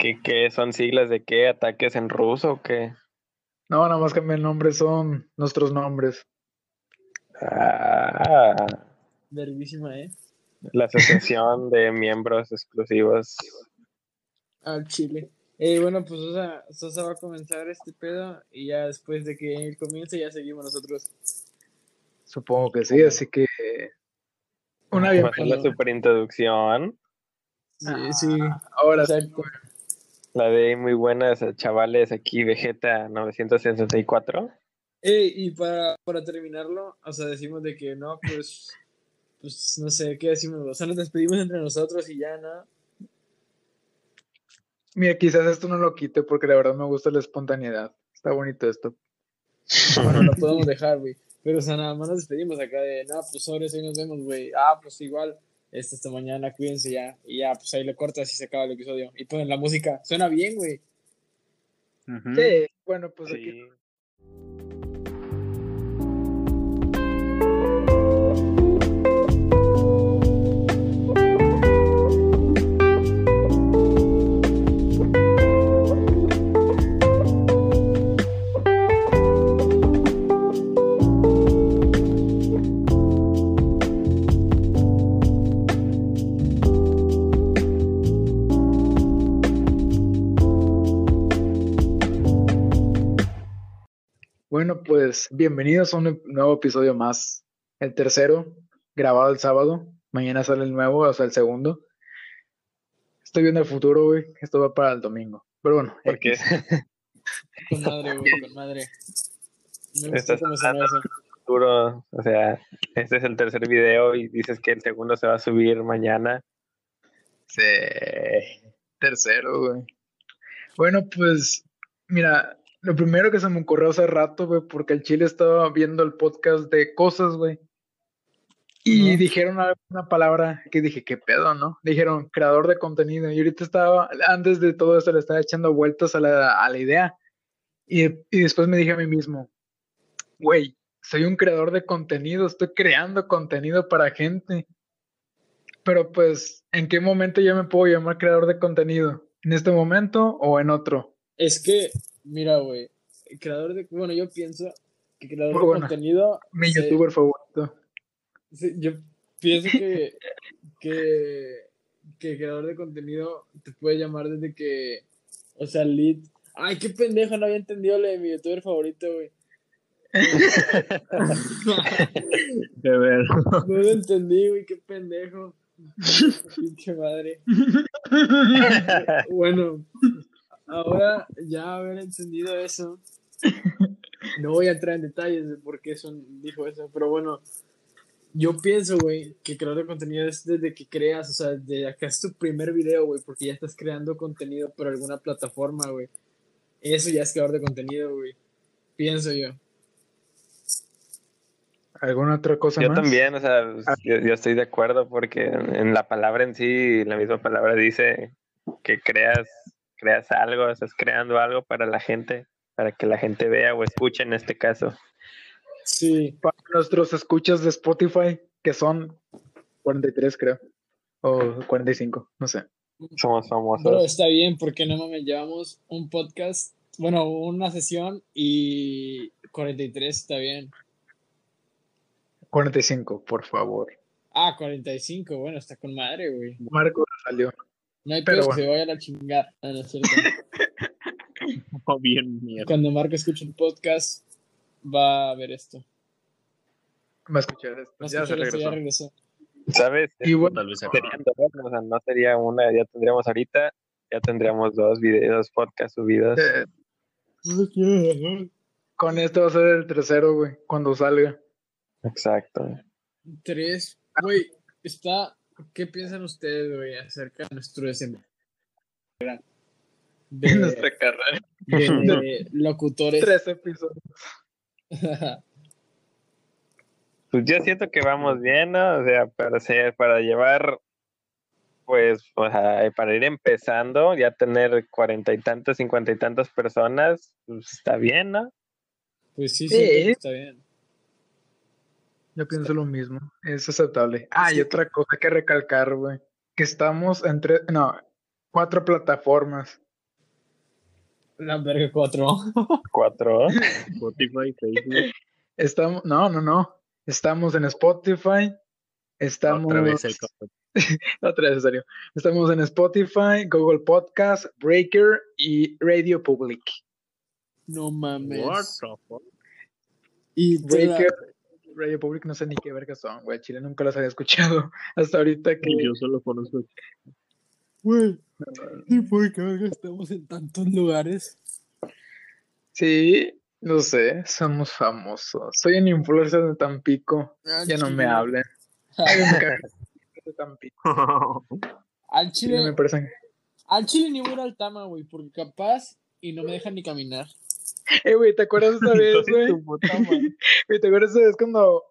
¿Qué, ¿Qué son siglas de qué? ¿Ataques en ruso o qué? No, nada más que el nombre son nuestros nombres. Ah, Verguísima, ¿eh? la asociación de miembros exclusivos. Al chile. Eh, bueno, pues Sosa, Sosa va a comenzar este pedo y ya después de que él comience ya seguimos nosotros. Supongo que sí, así que una Vamos a hacer la bienvenida. superintroducción. Sí, sí. Ahora sí. La de muy buenas eh, chavales aquí, Vegeta 964. Eh, y para, para terminarlo, o sea, decimos de que no, pues, pues no sé, ¿qué decimos? O sea, nos despedimos entre nosotros y ya, ¿no? Mira, quizás esto no lo quite porque la verdad me gusta la espontaneidad. Está bonito esto. Bueno, lo podemos dejar, güey. Pero, o sea, nada más nos despedimos acá de, no, pues sobre eso y nos vemos, güey. Ah, pues igual, este, esta mañana, cuídense ya. Y ya, pues ahí lo cortas y se acaba el episodio. Y ponen la música. Suena bien, güey. Sí, bueno, pues aquí Bueno, pues bienvenidos a un nuevo episodio más. El tercero, grabado el sábado. Mañana sale el nuevo, o sea, el segundo. Estoy viendo el futuro, güey. Esto va para el domingo. Pero bueno, Porque X. Con madre, güey, con madre. Me gusta Estás suena eso. futuro, o sea, este es el tercer video y dices que el segundo se va a subir mañana. Sí, tercero, güey. Bueno, pues, mira, lo primero que se me ocurrió hace rato, güey, porque el Chile estaba viendo el podcast de cosas, güey. Y dijeron una, una palabra que dije, ¿qué pedo, no? Dijeron creador de contenido. Y ahorita estaba, antes de todo esto, le estaba echando vueltas a la, a la idea. Y, y después me dije a mí mismo, güey, soy un creador de contenido, estoy creando contenido para gente. Pero pues, ¿en qué momento yo me puedo llamar creador de contenido? ¿En este momento o en otro? Es que, mira, güey, el creador de. Bueno, yo pienso que creador Muy de buena. contenido. Mi se- youtuber favorito. se- yo pienso que, que, que creador de contenido te puede llamar desde que. O sea, lead. Ay, qué pendejo, no había entendido lo de mi youtuber favorito, güey. De ver. No lo entendí, güey, qué pendejo. Pinche madre. Bueno, ahora ya haber entendido eso, no voy a entrar en detalles de por qué son, dijo eso, pero bueno, yo pienso, güey, que crear de contenido es desde que creas, o sea, desde que es tu primer video, güey, porque ya estás creando contenido por alguna plataforma, güey. Eso ya es creador de contenido, güey. Pienso yo. ¿Alguna otra cosa Yo más? también, o sea, pues, yo, yo estoy de acuerdo porque en, en la palabra en sí, la misma palabra dice que creas, creas algo, estás creando algo para la gente, para que la gente vea o escuche en este caso. Sí, Para nuestros escuchas de Spotify, que son 43, creo. O 45, no sé. Somos famosos. Bro, está bien, porque no mames, llevamos un podcast, bueno, una sesión y 43 está bien. 45, por favor. Ah, 45, bueno, está con madre, güey. Marco salió. No hay Pero que bueno. se vaya a la chingada. Ah, no es cierto. bien mierda. Cuando Marco escuche el podcast, va a ver esto. Va a escuchar esto. Va a Ya se esto, ya regresó. ¿Sabes? Y bueno, Tal vez dos, o sea, no sería una, ya tendríamos ahorita, ya tendríamos dos videos, podcast subidos. eh, con esto va a ser el tercero, güey, cuando salga. Exacto. Tres, güey, está. ¿Qué piensan ustedes, güey, acerca de nuestro desempeño? De, Nuestra carrera. de locutores. Tres episodios. Pues yo siento que vamos bien, ¿no? O sea, para ser, para llevar, pues, o sea, para ir empezando, ya tener cuarenta y tantas, cincuenta y tantas personas, pues está bien, ¿no? Pues sí, Sí. sí, está bien. Yo pienso lo mismo. Es aceptable. Ah, y otra cosa que recalcar, güey. Que estamos entre, no, cuatro plataformas. La verga 4. Cuatro. Spotify, Facebook. Estamos, no, no, no. Estamos en Spotify. Estamos. Otra vez el. Otra vez, en serio. Estamos en Spotify, Google Podcast, Breaker y Radio Public. No mames. What the fuck? Y Breaker, Radio Public, no sé ni qué verga son, güey. Chile nunca los había escuchado. Hasta ahorita que. Yo solo conozco. Güey, ¿y por qué verga estamos en tantos lugares? Sí, no sé, somos famosos. Soy un influencer de Tampico. Al Ya no me chile. hablen. Ay, me cago. De Tampico. Al Chile me chile, parece. al chile ni voy al Tama, güey, porque capaz y no me dejan ni caminar. Eh, güey, ¿te acuerdas esta vez, güey? ¿Te acuerdas esa vez cuando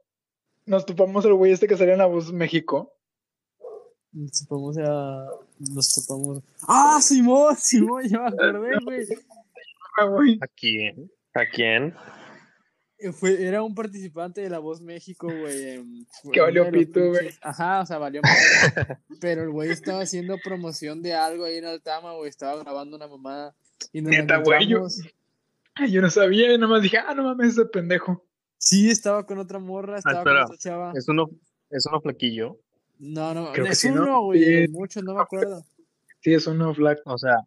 nos topamos el güey este que salía en La Voz México? Nos topamos a. Nos topamos. ¡Ah, Simón! Simón, ya me acordé, güey. Ah, güey. ¿A quién? ¿A quién? Eh, Fue, era un participante de La Voz México, güey. Que valió pito, güey. Ajá, o sea, valió. Pero el güey estaba haciendo promoción de algo ahí en Altama, güey. Estaba grabando una mamada. Y nos Neta, güey, yo- yo no sabía, y nada más dije, ah, no mames, ese pendejo. Sí, estaba con otra morra, estaba con espera. otra chava. ¿Es uno, ¿Es uno flaquillo? No, no, Creo que es sí, ¿no? uno, güey. Sí. de Muchos, no me acuerdo. Sí, es uno flaco. O sea,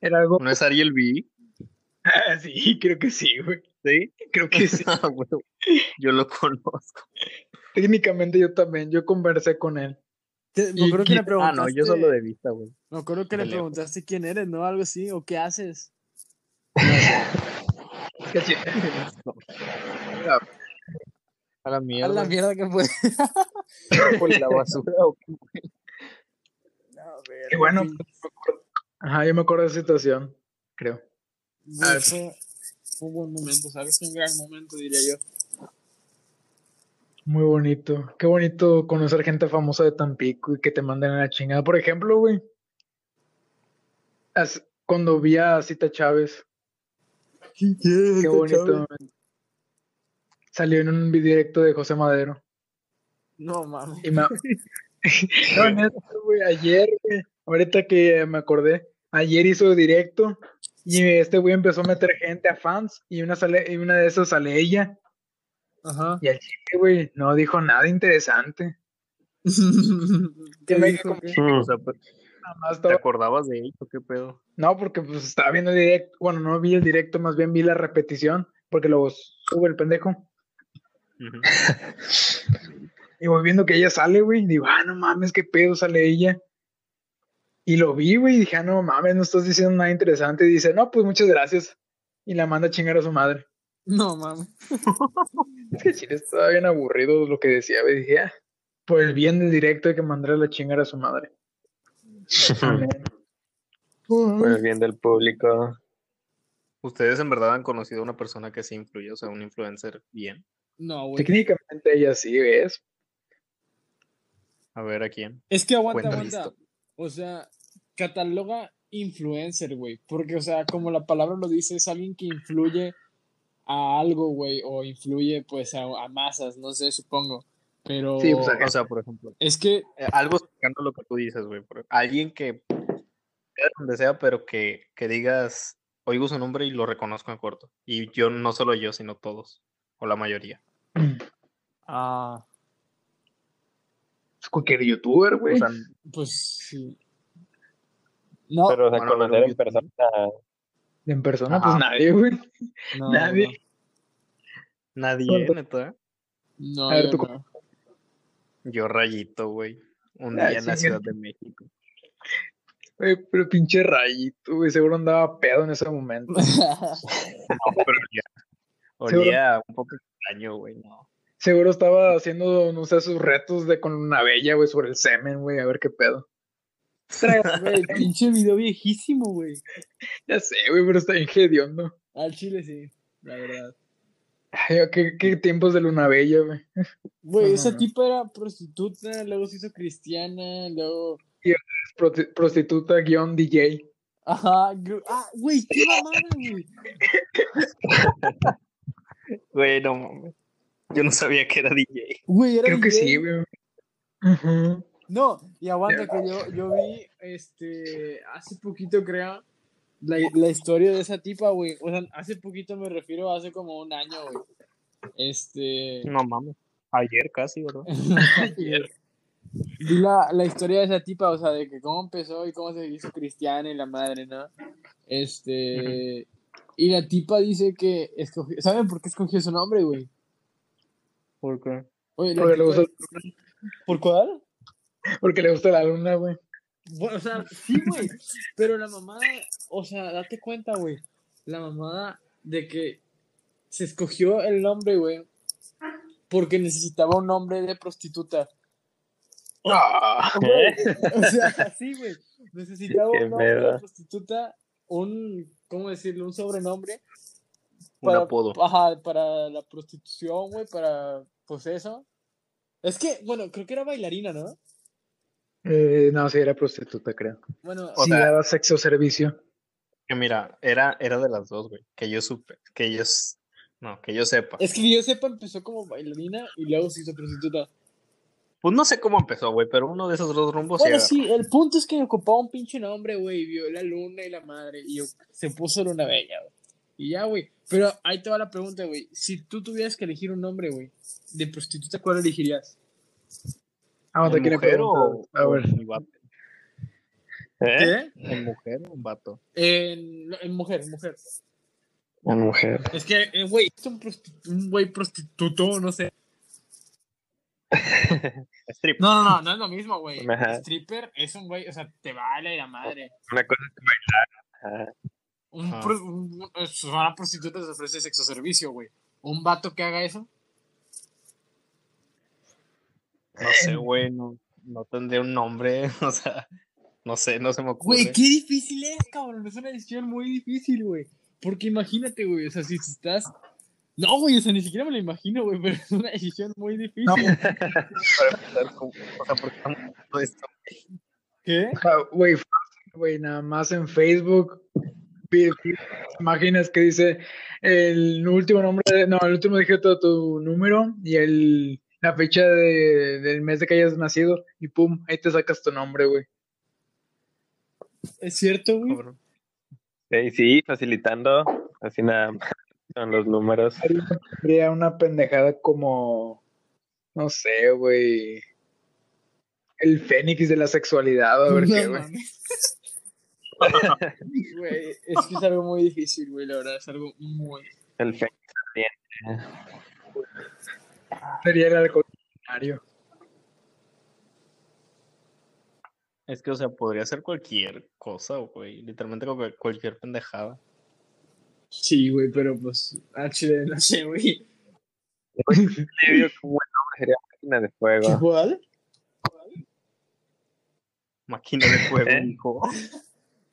Era algo. ¿no es Ariel B? Ah, sí, creo que sí, güey. ¿Sí? Creo que sí. Ah, bueno, yo lo conozco. Técnicamente yo también, yo conversé con él. Te- me acuerdo que le preguntaste. Ah, no, yo solo de vista, güey. Me acuerdo que le preguntaste quién eres, ¿no? Algo así, o qué haces. A la A mierda. la mierda que fue. Por la basura. Qué bueno. Ajá, yo me acuerdo de esa situación, creo. Güey, fue, fue un buen momento, ¿sabes? Un gran momento, diría yo. Muy bonito. Qué bonito conocer gente famosa de Tampico y que te manden a la chingada. Por ejemplo, güey. Cuando vi a Cita Chávez, qué bonito. Salió en un video directo de José Madero. No mames. No, neta, güey, ayer, güey, ahorita que me acordé, ayer hizo directo y este güey empezó a meter gente a fans y una, sale, y una de esas sale ella. Ajá. Y al chile, güey, no dijo nada interesante. ¿Qué me dijo? dijo? ¿Qué? O sea, pues, Nada más ¿te acordabas de él o qué pedo? No, porque pues estaba viendo el directo, bueno, no vi el directo, más bien vi la repetición, porque lo sube el pendejo. Y voy viendo que ella sale, güey. y Digo, ah, no mames, qué pedo sale ella. Y lo vi, güey, y dije, ah, no mames, no estás diciendo nada interesante. Y dice, no, pues muchas gracias. Y la manda a chingar a su madre. No mames. Es que Chile estaba bien aburrido lo que decía, güey. Dije, ah, por el bien del directo hay que mandarle a chingar a su madre. Por el bien del público. ¿Ustedes en verdad han conocido a una persona que se influye, o sea, un influencer bien? No, güey. Técnicamente ella sí, ¿ves? A ver, ¿a quién? Es que aguanta, Cuenta aguanta. O sea, cataloga influencer, güey. Porque, o sea, como la palabra lo dice, es alguien que influye a algo, güey. O influye, pues, a, a masas, no sé, supongo. Pero Sí, pues, O sea, por ejemplo, es que, eh, algo cercano a lo que tú dices, güey. Alguien que, sea donde sea, pero que, que digas, oigo su nombre y lo reconozco en corto. Y yo, no solo yo, sino todos, o la mayoría. ah, Es cualquier youtuber, O güey. sea, pues sí. No, Pero, o sea, Bueno, conocer en persona. en persona, Ajá. pues nadie, güey. no, nadie. nadie, ¿Cuánto? neta. No, A ver, yo tú- no. Yo rayito, güey. Un Ah, día en la sí, Ciudad de México. Güey, pero pinche rayito, güey. Seguro andaba pedo en ese momento. No, pero olía, Seguro- olía un poco extraño, güey. No. Seguro estaba haciendo, no sé, sus retos de con una bella, güey, sobre el semen, güey, a ver qué pedo. Güey, pinche video viejísimo, güey. Ya sé, güey, pero está bien hediondo. Al chile sí, la verdad. Ay, ¿qué, qué tiempos de luna bella, güey. Güey, No, no, esa no. tipa era prostituta, luego se hizo cristiana, luego. Es prostituta guion DJ. Ajá, ah, güey, qué mamada, güey. Güey, no mames. Yo no sabía que era DJ. Güey, era Creo que sí, güey. No, y aguanta que yo, yo vi, este, hace poquito creo, la, la historia de esa tipa, güey. O sea, hace poquito me refiero, hace como un año, güey. Este. No mames. Ayer casi, ¿verdad? Vi la, la historia de esa tipa, o sea, de que cómo empezó y cómo se hizo cristiana y la madre, ¿no? Este. Y la tipa dice que escogió. ¿Saben por qué escogió su nombre, güey? ¿Por qué? Oye, Porque le gusta, ¿Por cuál? porque le gusta la luna, güey. Bueno, o sea, sí, güey. Pero la mamada, o sea, date cuenta, güey. La mamada de que se escogió el nombre, güey. Porque necesitaba un nombre de prostituta. Ah, O sea, sí, güey. Necesitaba Qué un nombre de pedo. prostituta, un, ¿cómo decirlo? Un sobrenombre. Un apodo. Ajá, para la prostitución, güey, para, pues eso. Es que, bueno, creo que era bailarina, ¿no? eh, no, sí, era prostituta, creo. Bueno, O sí, sea- daba sexo servicio. Que mira, era, era de las dos, güey. Que yo supe. Que ellos. No, que yo sepa. es que yo sepa, empezó como bailarina y luego se hizo prostituta. Pues no sé cómo empezó, güey, pero uno de esos dos rumbos Bueno, sí. sí, el punto es que ocupaba un pinche nombre, güey, vio la luna y la madre, y yo- se puso Luna Bella, güey. Y ya, güey. Pero ahí te va la pregunta, güey. Si tú tuvieras que elegir un nombre, güey, de prostituta, ¿cuál elegirías? Ah, te ¿En quiere mujer o, A ver, en vato? ¿Eh? ¿En mujer o en vato? En, en mujer, en mujer. Una mujer. Es que, eh, güey, es un, prostitu- un güey prostituto, no sé. No, no, no, no es lo mismo, güey. Stripper es un güey, o sea, te baila y la madre. Una cosa es bailar. Ajá. Un, pro- un- es- una prostituta te ofrece sexo servicio, güey. Un vato que haga eso. No sé, güey, no, no tendría un nombre, o sea, no sé, no se me ocurre. Güey, qué difícil es, cabrón. Es una decisión muy difícil, güey. Porque imagínate, güey, o sea, si estás. No, güey, o sea, ni siquiera me lo imagino, güey, pero es una decisión muy difícil. No. Para empezar, ¿cómo- o sea, ¿por qué estamos hablando de esto? ¿Qué? ah, güey, güey, nada más en Facebook. Imágenes que dice el último nombre, no, el último dígito de tu número y el, la fecha de- del mes de que hayas nacido y pum, ahí te sacas tu nombre, güey. Es cierto, güey. Sí, sí, facilitando. Así nada más. Son los números. Sería una pendejada como, no sé, güey. El fénix de la sexualidad, a ver No qué, güey. es que es algo muy difícil, güey, la verdad, es algo muy... El fe. Sería el alcoholinario. Es que, o sea, podría ser cualquier cosa, güey, literalmente cual- cualquier pendejada. Sí, güey, pero pues, ah, chile, no sé, güey. Yo digo que un buen nombre sería máquina de fuego. ¿Cuál? Máquina de fuego, ¿Eh? hijo.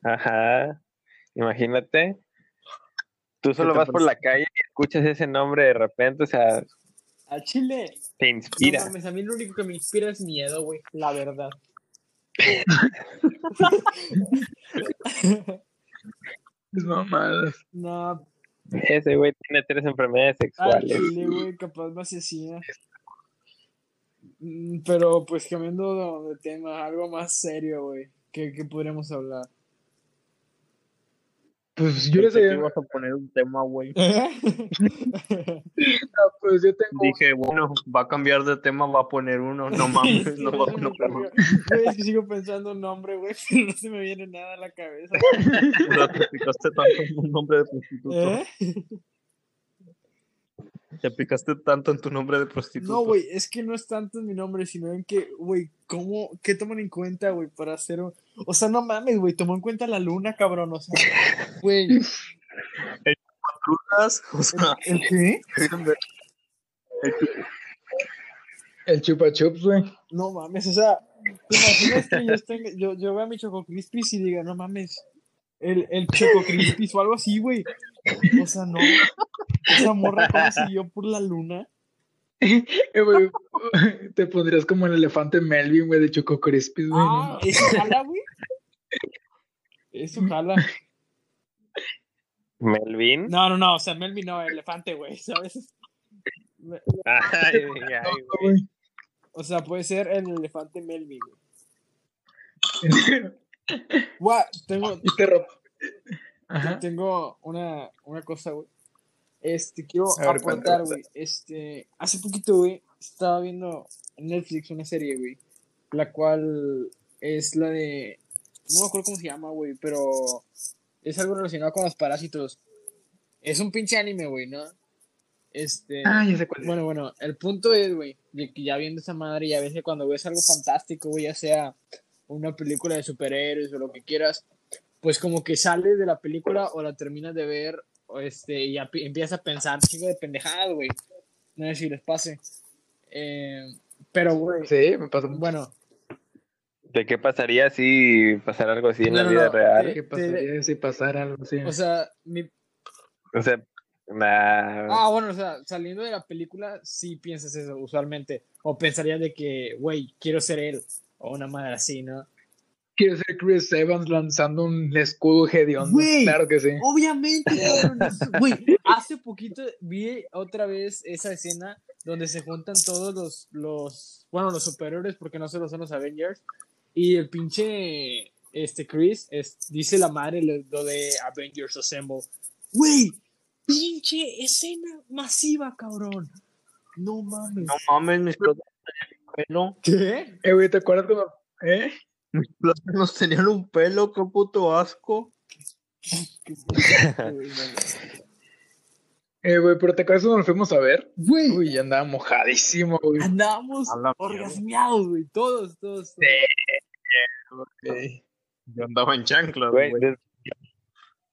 Ajá. Imagínate. Tú solo vas por la calle y escuchas ese nombre de repente, o sea, A Chile. te No inspira. mames, a mí lo único que me inspira es miedo, güey, la verdad. Es mamadas. No, Ese güey tiene tres enfermedades sexuales. Chile, güey, capaz me asesina. Mm, Pero pues cambiando de tema, algo más serio, güey. ¿Qué, qué podríamos hablar? Pues yo les había- ibas a poner un tema, güey. pues yo tengo Dije, bueno, va a cambiar de tema, va a poner uno. No mames, no va a poner uno. Es que sigo pensando un nombre, güey, no se me viene nada a la cabeza. O sea, te picaste tanto en un nombre de prostituta. ¿Eh? Te picaste tanto en tu nombre de prostituta. No, güey, es que no es tanto en mi nombre, sino en que, güey, ¿cómo, qué toman en cuenta, güey, para hacer un... O sea, no mames, güey, tomó en cuenta la luna, cabrón, o sea, güey, o sea, ¿el qué? el chupa chups, güey. No mames, o sea, ¿te imaginas que yo, tenga, yo, yo vea mi Choco Crispis y diga, no mames, el, el Choco Crispis o algo así, güey? O sea, no, esa morra cómo siguió por la luna. Eh, Te pondrías como el elefante Melvin, güey, de Choco Crispis, güey. no Ah, eso jala, güey. Eso jala. Melvin. No, no, no, o sea, Melvin no, elefante, güey, ¿sabes? Ay, ay, güey. O sea, puede ser el elefante Melvin, güey. Guau, tengo, Y te, ro- Ajá. tengo una, una cosa, güey. Este, quiero ver, aportar, güey. Este, hace poquito, güey, estaba viendo en Netflix una serie, güey, la cual es la de, no me acuerdo cómo se llama, güey, pero es algo relacionado con los parásitos. Es un pinche anime, güey, ¿no? Este, Ah, ya sé cuál es. bueno, bueno, el punto es, güey, de que ya viendo esa madre y a veces cuando ves algo fantástico, güey, ya sea una película de superhéroes o lo que quieras, pues como que sales de la película o la terminas de ver este, y ya pi- empiezas a pensar chico de pendejadas, güey. No sé si les pase. Eh, pero, güey, Sí, me pasó. bueno, ¿De qué pasaría si pasara algo así en No, la no, vida no, real? ¿Qué pasaría si pasara algo así? o sea, mi, O sea, nah, Ah, bueno, o sea, saliendo de la película, sí piensas eso usualmente. O pensarías de que, güey, quiero ser él. O una madre así, ¿no? Quiero ser Chris Evans lanzando un escudo hediondo. Claro que sí. Obviamente, Güey, hace poquito vi otra vez esa escena donde se juntan todos los, los bueno, los superhéroes, porque no solo son los Avengers. Y el pinche, este, Chris, es- dice la madre lo, de Avengers Assemble. Güey, pinche escena masiva, cabrón. No mames. No mames, mis plátanos tenían un pelo. ¿Qué? Eh, güey, ¿te acuerdas cuando... ¿Eh? Mis plátanos tenían un pelo, qué puto asco. Eh, güey, pero ¿te acuerdas cuando nos fuimos a ver? Güey, Uy, ya andaba mojadísimo, güey. andábamos orgasmeados, güey. Todos, todos. todos. Ok. Yo andaba en chanclas, güey,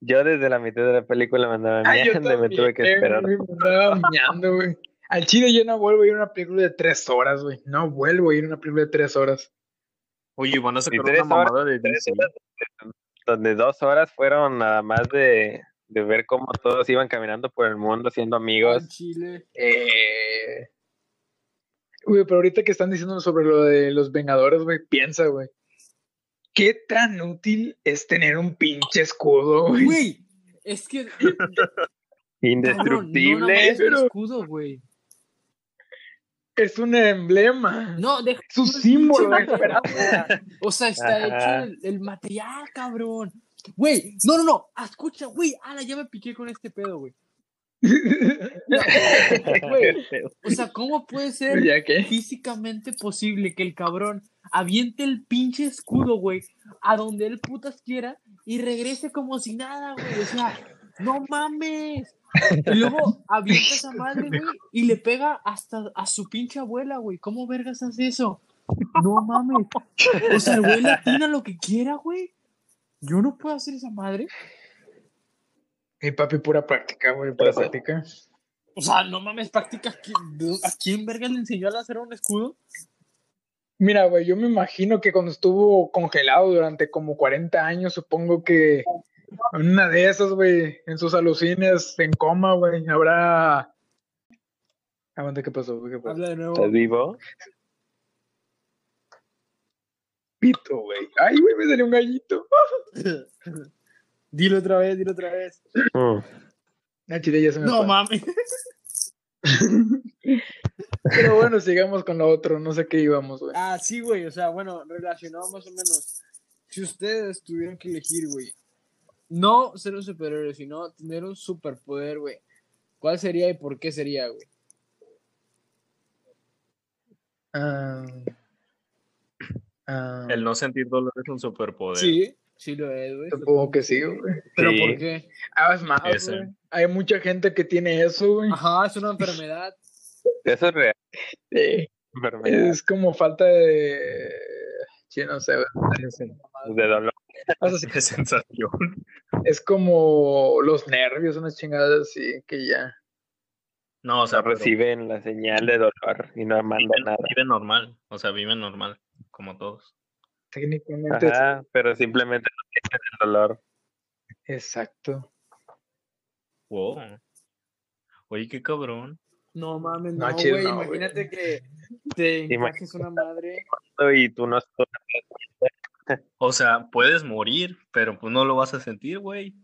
yo desde la mitad de la película me andaba Ah, miando y me tuve que esperar. güey, me andaba miando, güey. Al chile yo no vuelvo a ir a una película de tres horas, güey. No vuelvo a ir a una película de tres horas. Oye, van a sacar una horas, mamada de donde dos horas fueron nada más de, de ver cómo todos iban caminando por el mundo siendo amigos. Chile. Eh... Güey, pero ahorita que están diciendo sobre lo de los Vengadores, güey, piensa, güey. ¿Qué tan útil es tener un pinche escudo, güey? Güey, es que. Cabrón, no nada Indestructible. más es un pero- escudo, güey. Es un emblema. No, deja. Es un símbolo de esperanza. O sea, está Ajá. hecho el, el material, cabrón. Güey, no, no, no. ah, Escucha, güey. Ala, ya me piqué con este pedo, güey. Güey, o sea, ¿cómo puede ser ¿Ya qué? físicamente posible que el cabrón aviente el pinche escudo, güey, a donde él putas quiera y regrese como si nada, güey? O sea, no mames. Y luego avienta esa madre, güey, y le pega hasta a su pinche abuela, güey. ¿Cómo vergas hace eso? No mames. O sea, el güey le atina lo que quiera, güey. Yo no puedo hacer esa madre. Mi papi, pura práctica, güey, pura práctica. O sea, no mames, práctica. ¿A quién, ¿a quién verga le enseñó a hacer un escudo? Mira, güey, yo me imagino que cuando estuvo congelado durante como 40 años, supongo que en una de esas, güey, en sus alucines, en coma, güey, habrá... Aguanta, ¿qué pasó? ¿Qué pasó? Habla de nuevo. ¿Estás vivo? Pito, güey. Ay, güey, me salió un gallito. dilo otra vez, dilo otra vez. Mm. La chile ya se me No fue. mames. Pero bueno, sigamos con lo otro. No sé qué íbamos, güey. Ah, sí, güey. O sea, bueno, relacionado más o menos. Si ustedes tuvieran que elegir, güey, no ser un superhéroe, sino tener un superpoder, güey, ¿cuál sería y por qué sería, güey? Ah, ah, El no sentir dolor es un superpoder. Sí, sí lo es, güey. Supongo que sí, güey. Pero Sí. ¿por qué? Ah, es más. Hay mucha gente que tiene eso, güey. Ajá, es una enfermedad. Eso es real. Sí. enfermedad Es como falta de... Sí, no sé, güey. de dolor. O sea, sí, Qué sensación. es como los nervios, unas chingadas así que ya. No, o sea, pero reciben la señal de dolor y no mandan viven, nada. viven normal. O sea, viven normal, como todos. Técnicamente. Ajá, pero simplemente no sienten el dolor. Exacto. Wow. Oye, qué cabrón. No mames, No, güey. no, imagínate que te Ima- encajes una madre. Y tú no O sea, puedes morir, pero pues no lo vas a sentir, güey.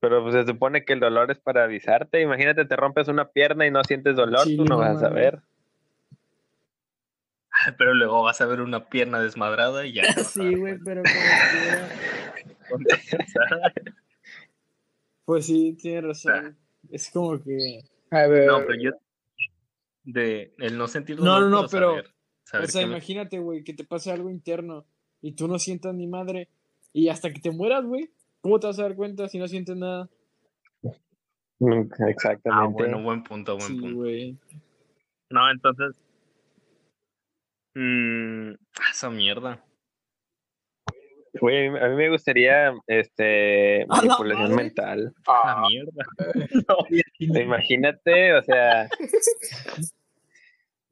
Pero pues se supone que el dolor es para avisarte. Imagínate, te rompes una pierna y no sientes dolor, Sí, tú no no vas a saber. Pero luego vas a ver una pierna desmadrada y ya. Sí, güey, pero como. Pues sí, tienes razón. Es como que. A ver, No, pero yo. De el no sentir No, dolor, no, no, pero- saber- saber O sea, imagínate, güey, que te pase algo interno y tú no sientas ni madre. Y hasta que te mueras, güey, ¿cómo te vas a dar cuenta si no sientes nada? Mm, Ah, Exactamente. bueno, buen punto, buen Sí, punto. No, entonces. mm, esa mierda. Güey, a mí- me gustaría este ¡A la manipulación mental. La ah, mierda. Imagínate, o sea,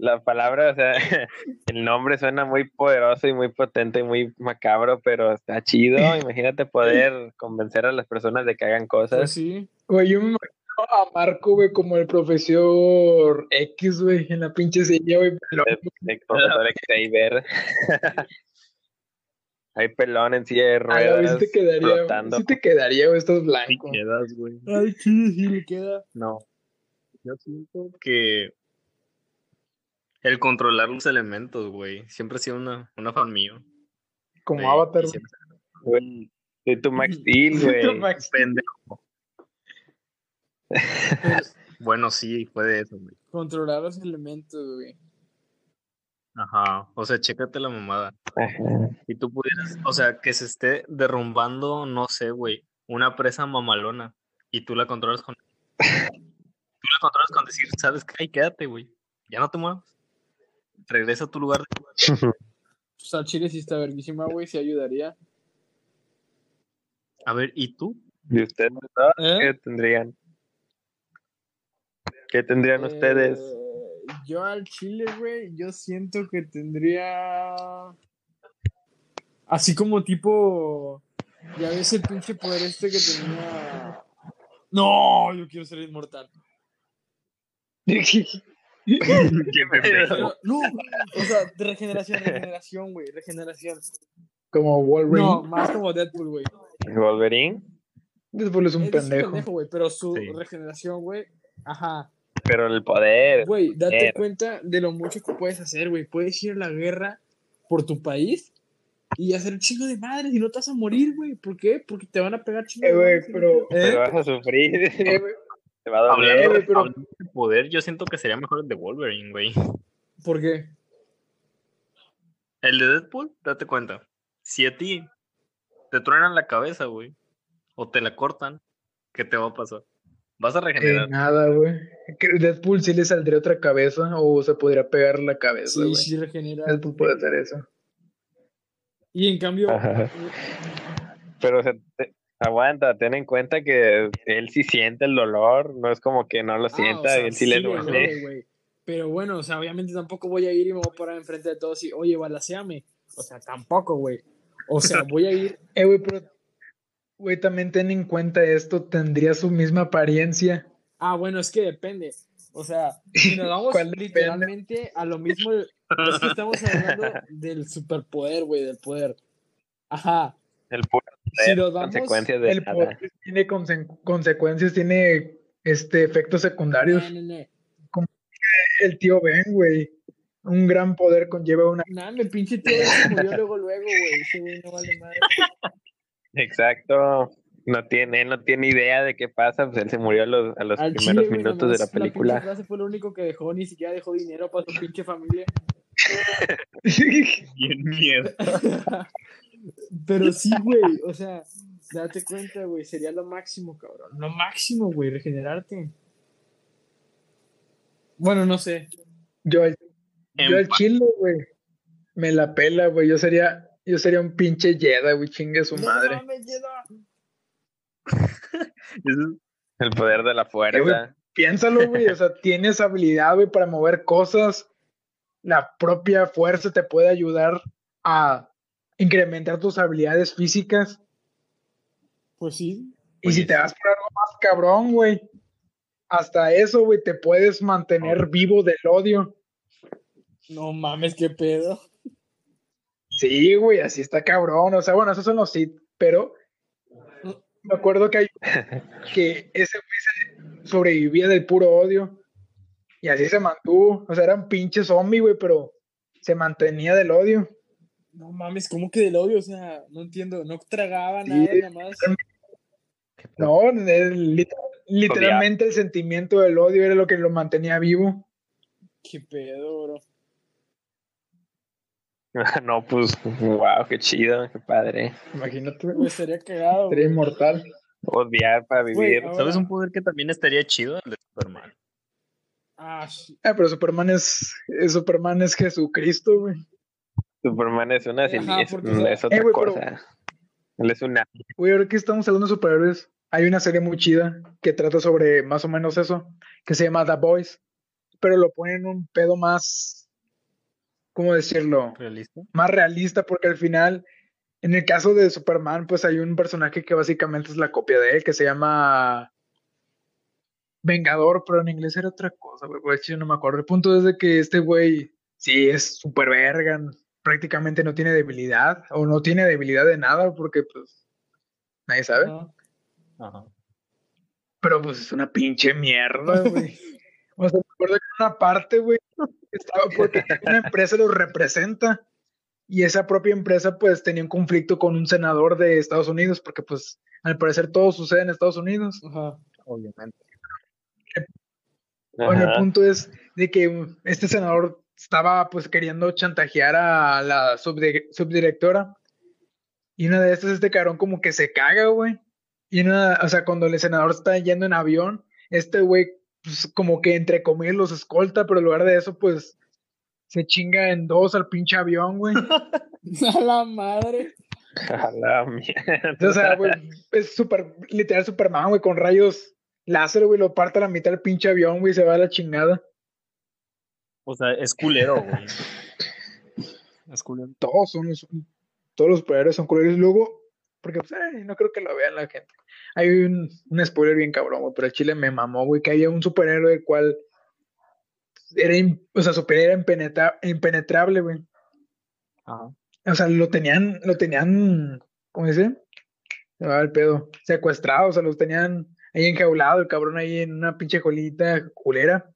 la palabra, o sea, el nombre suena muy poderoso y muy potente y muy macabro, pero está chido. Imagínate poder convencer a las personas de que hagan Pues cosas. sí. güey, yo me imagino a Marco, güey, como el profesor X, güey, en la pinche silla, güey. pelón. El, el profesor Xavier. Hay pelón en silla de Ah, güey, ruedas. sí te quedaría, güey, flotando. sí te quedaría, güey, estás blanco. quedas, güey. Ay, sí, sí, le queda. No. Yo siento que. El controlar los elementos, güey. Siempre ha sido una, una fan mío. Como Sí, Avatar, y güey. siempre- Güey, Soy tu Max Steel, güey. Max. Pendejo. Bueno, sí, fue de eso, güey. Controlar los elementos, güey. Ajá. O sea, chécate la mamada. Ajá. Si tú pudieras, o sea, que se esté derrumbando, no sé, güey, una presa mamalona y tú la controlas con. Tú la controlas con decir, ¿sabes qué? Ay, quédate, güey. Ya no te muevas. Regresa a tu lugar. Pues al chile sí está verguísima, güey, sí ayudaría. A ver, ¿y tú? ¿Y ustedes ¿Eh? qué tendrían? ¿Qué tendrían ustedes? Eh, yo al chile, güey, yo siento que tendría. Así como tipo. Ya ves el pinche poder este que tenía. No, yo quiero ser inmortal. No, o sea, de regeneración, regeneración, güey, regeneración. como Wolverine. No, más como Deadpool, güey. Wolverine, Deadpool es un es pendejo. güey, pero su Sí. regeneración, güey. Ajá. pero el poder. Güey, date cuenta de lo mucho que puedes hacer, güey. Puedes ir a la guerra por tu país y hacer chingo de madres y no te vas a morir, güey. ¿Por qué? Porque te van a pegar chingo Eh, de güey, madres, pero- ¿eh? Pero vas a sufrir. Eh, güey, Te va a doler. Hablando, pero- hablando de poder, yo siento que sería mejor el de Wolverine, güey. ¿Por qué? El de Deadpool, date cuenta. Si a ti te truenan la cabeza, güey, o te la cortan, ¿qué te va a pasar? Vas a eh, regenerar. nada, güey. Deadpool sí le saldría otra cabeza o se podría pegar la cabeza, Sí, güey. sí regenera. Deadpool puede hacer eso. Y en cambio, Ajá. Pero o sea, te- aguanta, ten en cuenta que él sí siente el dolor, no es como que no lo ah, sienta, o sea, él sí, le le duele. Pero bueno, o sea, obviamente tampoco voy a ir y me voy a parar enfrente de todos y, oye, balaseame. O sea, tampoco, güey. O sea, voy a ir. Eh, güey, pero. Güey, también ten en cuenta esto, tendría su misma apariencia. Ah, bueno, es que depende. O sea, si nos vamos literalmente a lo mismo, es que estamos hablando del superpoder, güey, del poder. Ajá. El puro Si nos vamos, consecuencias de El nada. poder tiene conse- consecuencias, tiene este efectos secundarios. No, no, no. El tío Ben, güey. Un gran poder conlleva una. Nada, mi pinche tío se murió luego, luego, güey. Ese güey no vale madre. Exacto. No tiene, él no tiene idea de qué pasa, pues él se murió a los, a los Al primeros chile, güey, minutos de la nomás película. frase fue lo único que dejó, ni siquiera dejó dinero para su pinche familia. Bien miedo. Pero sí, güey, o sea, date cuenta, güey, sería lo máximo, cabrón. Lo máximo, güey, regenerarte. Bueno, no sé. yo, al- yo al chile, güey. Me la pela, güey. Yo sería, yo sería un pinche Jedi, güey. Chingue su No madre. mames, El poder de la Eh, güey, fuerza. Piénsalo, güey. O sea, tienes habilidad, güey, para mover cosas. La propia fuerza te puede ayudar a incrementar tus habilidades físicas. Pues sí. Y si te vas por algo más cabrón, güey. Hasta eso, güey, te puedes mantener vivo del odio. No mames, qué pedo. Sí, güey, así está cabrón. O sea, bueno, esos son los Sith, pero me acuerdo que hay que ese güey se sobrevivía del puro odio. Y así se mantuvo. O sea, era un pinche zombie, güey, pero se mantenía del odio. No mames, ¿cómo que del odio? O sea, no entiendo. No tragaba Sí, nada, nada más. No, el- literalmente el sentimiento del odio era lo que lo mantenía vivo. Qué pedo, bro. no, pues, wow, qué chido, qué padre. Imagínate, Güey, estaría cagado. sería inmortal. Odiar para vivir. ¿Sabes un poder que también estaría chido? El de Superman. Ah, sí. Ah, pero Superman es, es- Superman es Jesucristo, güey. Superman es una Ajá, es, otra Eh, pero- cosa. Él es una. Güey, ahora que estamos hablando de superhéroes, hay una serie muy chida que trata sobre más o menos eso, que se llama The Boys, pero lo ponen en un pedo más, ¿cómo decirlo? ¿Realista? Más realista, porque al final, en el caso de Superman, pues hay un personaje que básicamente es la copia de él, que se llama Vengador, pero en inglés era otra cosa, güey, yo no me acuerdo. El punto es de que este güey, sí, es super verga, prácticamente no tiene debilidad, o no tiene debilidad de nada, porque pues nadie sabe. Ajá. Ajá. Pero pues es una pinche mierda, güey. O sea, me acuerdo que en una parte, güey, estaba porque una empresa los representa y esa propia empresa pues tenía un conflicto con un senador de Estados Unidos porque pues al parecer todo sucede en Estados Unidos. Ajá. Obviamente. Bueno, el punto es de que este senador estaba pues queriendo chantajear a la subdi- subdirectora y una de estas este cabrón como que se caga, güey. Y una, o sea, cuando el senador está yendo en avión, este güey pues como que entre comillas los escolta, pero en lugar de eso pues se chinga en dos al pinche avión, güey. A la madre. A la mierda. O sea, güey, es súper, literal Superman, güey, con rayos láser, güey, lo parte a la mitad del pinche avión, güey, y se va a la chingada. O sea, es culero, güey. Es culero. todos son los, todos los superhéroes son culeros. Y Luego, porque pues, ay, no creo que lo vean la gente. Hay un, un spoiler bien cabrón, güey, pero el chile me mamó, güey, que había un superhéroe el cual era, im- o sea, super era impenetra- impenetrable, güey. Ajá. O sea, lo tenían, lo tenían, ¿cómo dice? Se va el pedo, secuestrado, o sea, los tenían ahí enjaulado, el cabrón ahí en una pinche colita culera.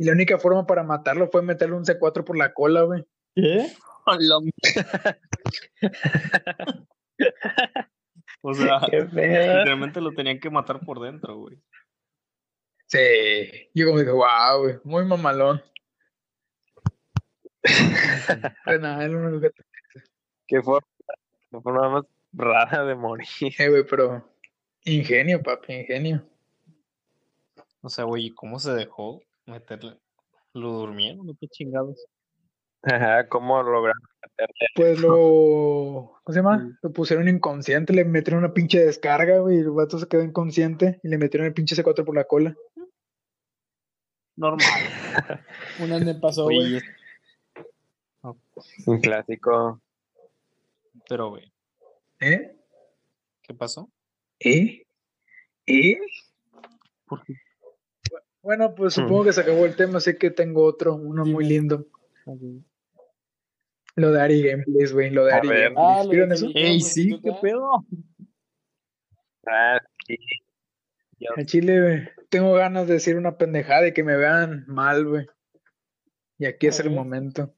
Y la única forma para matarlo fue meterle un C4 por la cola, güey. ¿Qué? O sea, literalmente lo tenían que matar por dentro, güey. Sí, yo como dije, wow, güey, muy mamalón. Qué forma, qué forma más rara de morir. Eh, güey, pero ingenio, papi, ingenio. O sea, güey, ¿cómo se dejó meterle? ¿Lo durmieron? ¿No qué chingados? Ajá, ¿cómo lograron meterle? Pues lo, ¿cómo se llama? Lo pusieron inconsciente, le metieron una pinche descarga, güey, y el vato se quedó inconsciente y le metieron el pinche C4 por la cola. Normal. Una vez me pasó, güey. Un clásico. pero, güey, ¿Eh? ¿qué pasó? ¿Eh? ¿Eh? ¿Por qué? Bueno, pues supongo que se acabó el tema, así que tengo otro, uno muy lindo. Lo de Ari Gameplays, güey, lo de Ari. Gameplays. Ah, ¿Vieron eso? ¡Ey, sí! ¿Qué pedo? Ah, sí. En Chile, güey, tengo ganas de decir una pendejada y que me vean mal, güey. Y aquí es el momento.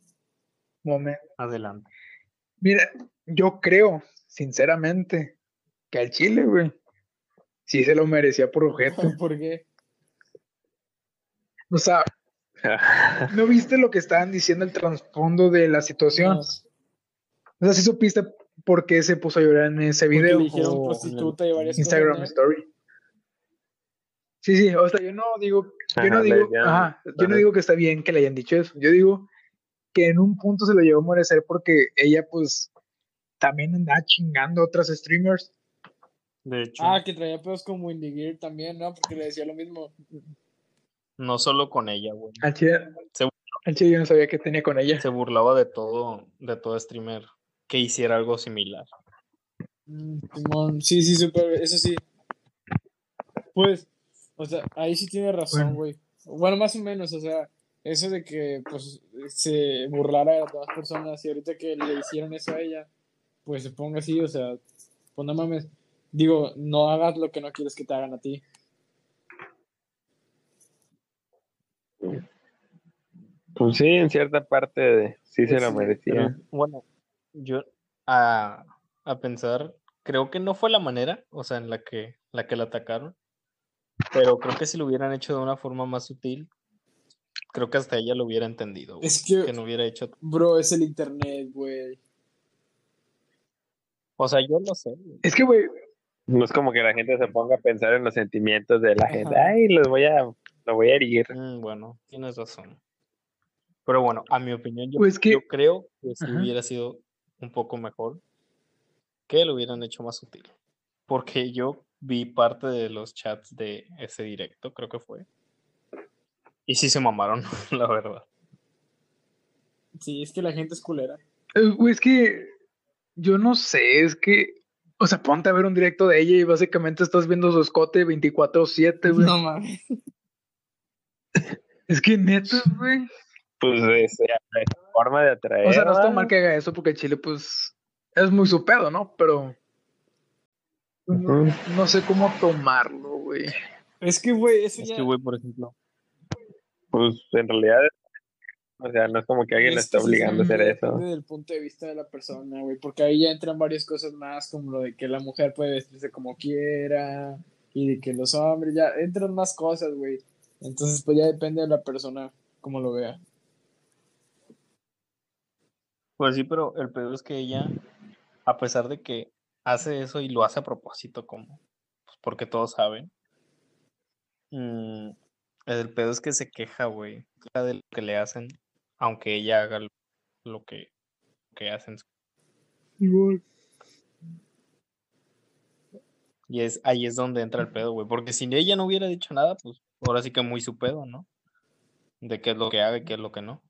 Momento. Adelante. Mira, yo creo, sinceramente, que al Chile, güey, sí se lo merecía por objeto. ¿Por qué? O sea, ¿no viste lo que estaban diciendo el trasfondo de la situación? No, O sea, sí supiste por qué se puso a llorar en ese porque video le dijeron o prostituta y varias Instagram cosas. Story. Sí, sí, o sea, yo no digo, yo no Ajá, digo, ajá, yo no digo que está bien que le hayan dicho eso. Yo digo que en un punto se lo llevó a merecer porque ella, pues, también andaba chingando a otras streamers. De hecho. Ah, que traía pedos con Windy Gear también, ¿no? Porque le decía lo mismo. No solo con ella, güey. Al chile, Se- al chile yo no sabía que tenía con ella. Se burlaba de todo, de todo streamer que hiciera algo similar. Mm, Sí, sí, súper, eso sí. Pues, o sea, ahí sí tiene razón, güey. Bueno. más o menos, o sea, eso de que, pues, se burlara de las demás personas y ahorita que le hicieron eso a ella, pues se ponga así, o sea, pues no mames. Digo, no hagas lo que no quieres que te hagan a ti. Pues sí, en cierta parte de- sí se lo Pero, merecía. bueno, yo a, a pensar, creo que no fue la manera, o sea, en la que la que la atacaron, pero creo que si lo hubieran hecho de una forma más sutil, creo que hasta ella lo hubiera entendido. güey, Es que, que no hubiera hecho. bro, es el internet, güey. O sea, yo lo sé. güey. Es que, güey, No es como que la gente se ponga a pensar en los sentimientos de la Ajá. gente. Ay, los voy a, lo voy a herir. Mm, bueno, tienes razón. Pero bueno, a mi opinión, yo, Pues que- yo creo que si Ajá. hubiera sido un poco mejor que lo hubieran hecho más sutil. Porque yo vi parte de los chats de ese directo, creo que fue. Y sí se mamaron, la verdad. Sí, es que la gente es culera. eh, güey, es que yo no sé, es que, o sea, ponte a ver un directo de ella y básicamente estás viendo su escote 24/7, güey. No mames. Es que neta, güey. Pues es, es forma de atraer. O sea, no está mal que haga eso porque Chile, pues, es muy su pedo, ¿no? Pero no, sé cómo tomarlo, güey. Es que, güey, eso Es ya. que, güey, por ejemplo, Pues en realidad, o sea, no es como que alguien le es está sí obligando a hacer eso. del punto de vista de la persona, güey. Porque ahí ya entran varias cosas más, como lo de que la mujer puede vestirse como quiera. Y de que los hombres ya. Entran más cosas, güey. Entonces, pues ya depende de la persona, como lo vea. pues sí, pero el pedo es que ella, a pesar de que hace eso y lo hace a propósito, como, pues porque todos saben, mm, el pedo es que se queja, güey, queja de lo que le hacen, aunque ella haga lo, lo que, que hacen. Y es ahí es donde entra el pedo, güey, porque si ella no hubiera dicho nada, pues ahora sí que muy su pedo, ¿no? De qué es lo que haga y qué es lo que no.